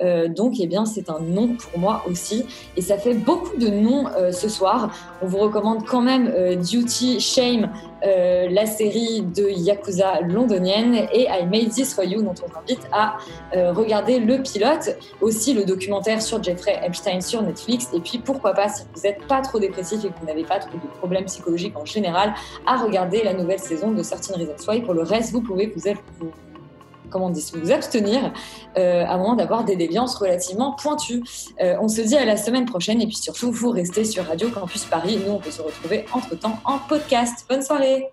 Euh, donc, eh bien, c'est un non pour moi aussi. Et ça fait beaucoup de noms euh, ce soir. On vous recommande quand même euh, Duty, Shame, la série de Yakuza londonienne et I Made This For You, dont on invite à regarder le pilote, aussi le documentaire sur Jeffrey Epstein sur Netflix. Et puis, pourquoi pas, si vous n'êtes pas trop dépressif et que vous n'avez pas trop de problèmes psychologiques en général, à regarder la nouvelle saison de Certain Reasons Why. Pour le reste, vous pouvez vous, vous comment on dit, vous abstenir euh, à moins d'avoir des déviances relativement pointues. Euh, on se dit à la semaine prochaine et puis surtout, vous restez sur Radio Campus Paris. Nous, on peut se retrouver entre-temps en podcast. Bonne soirée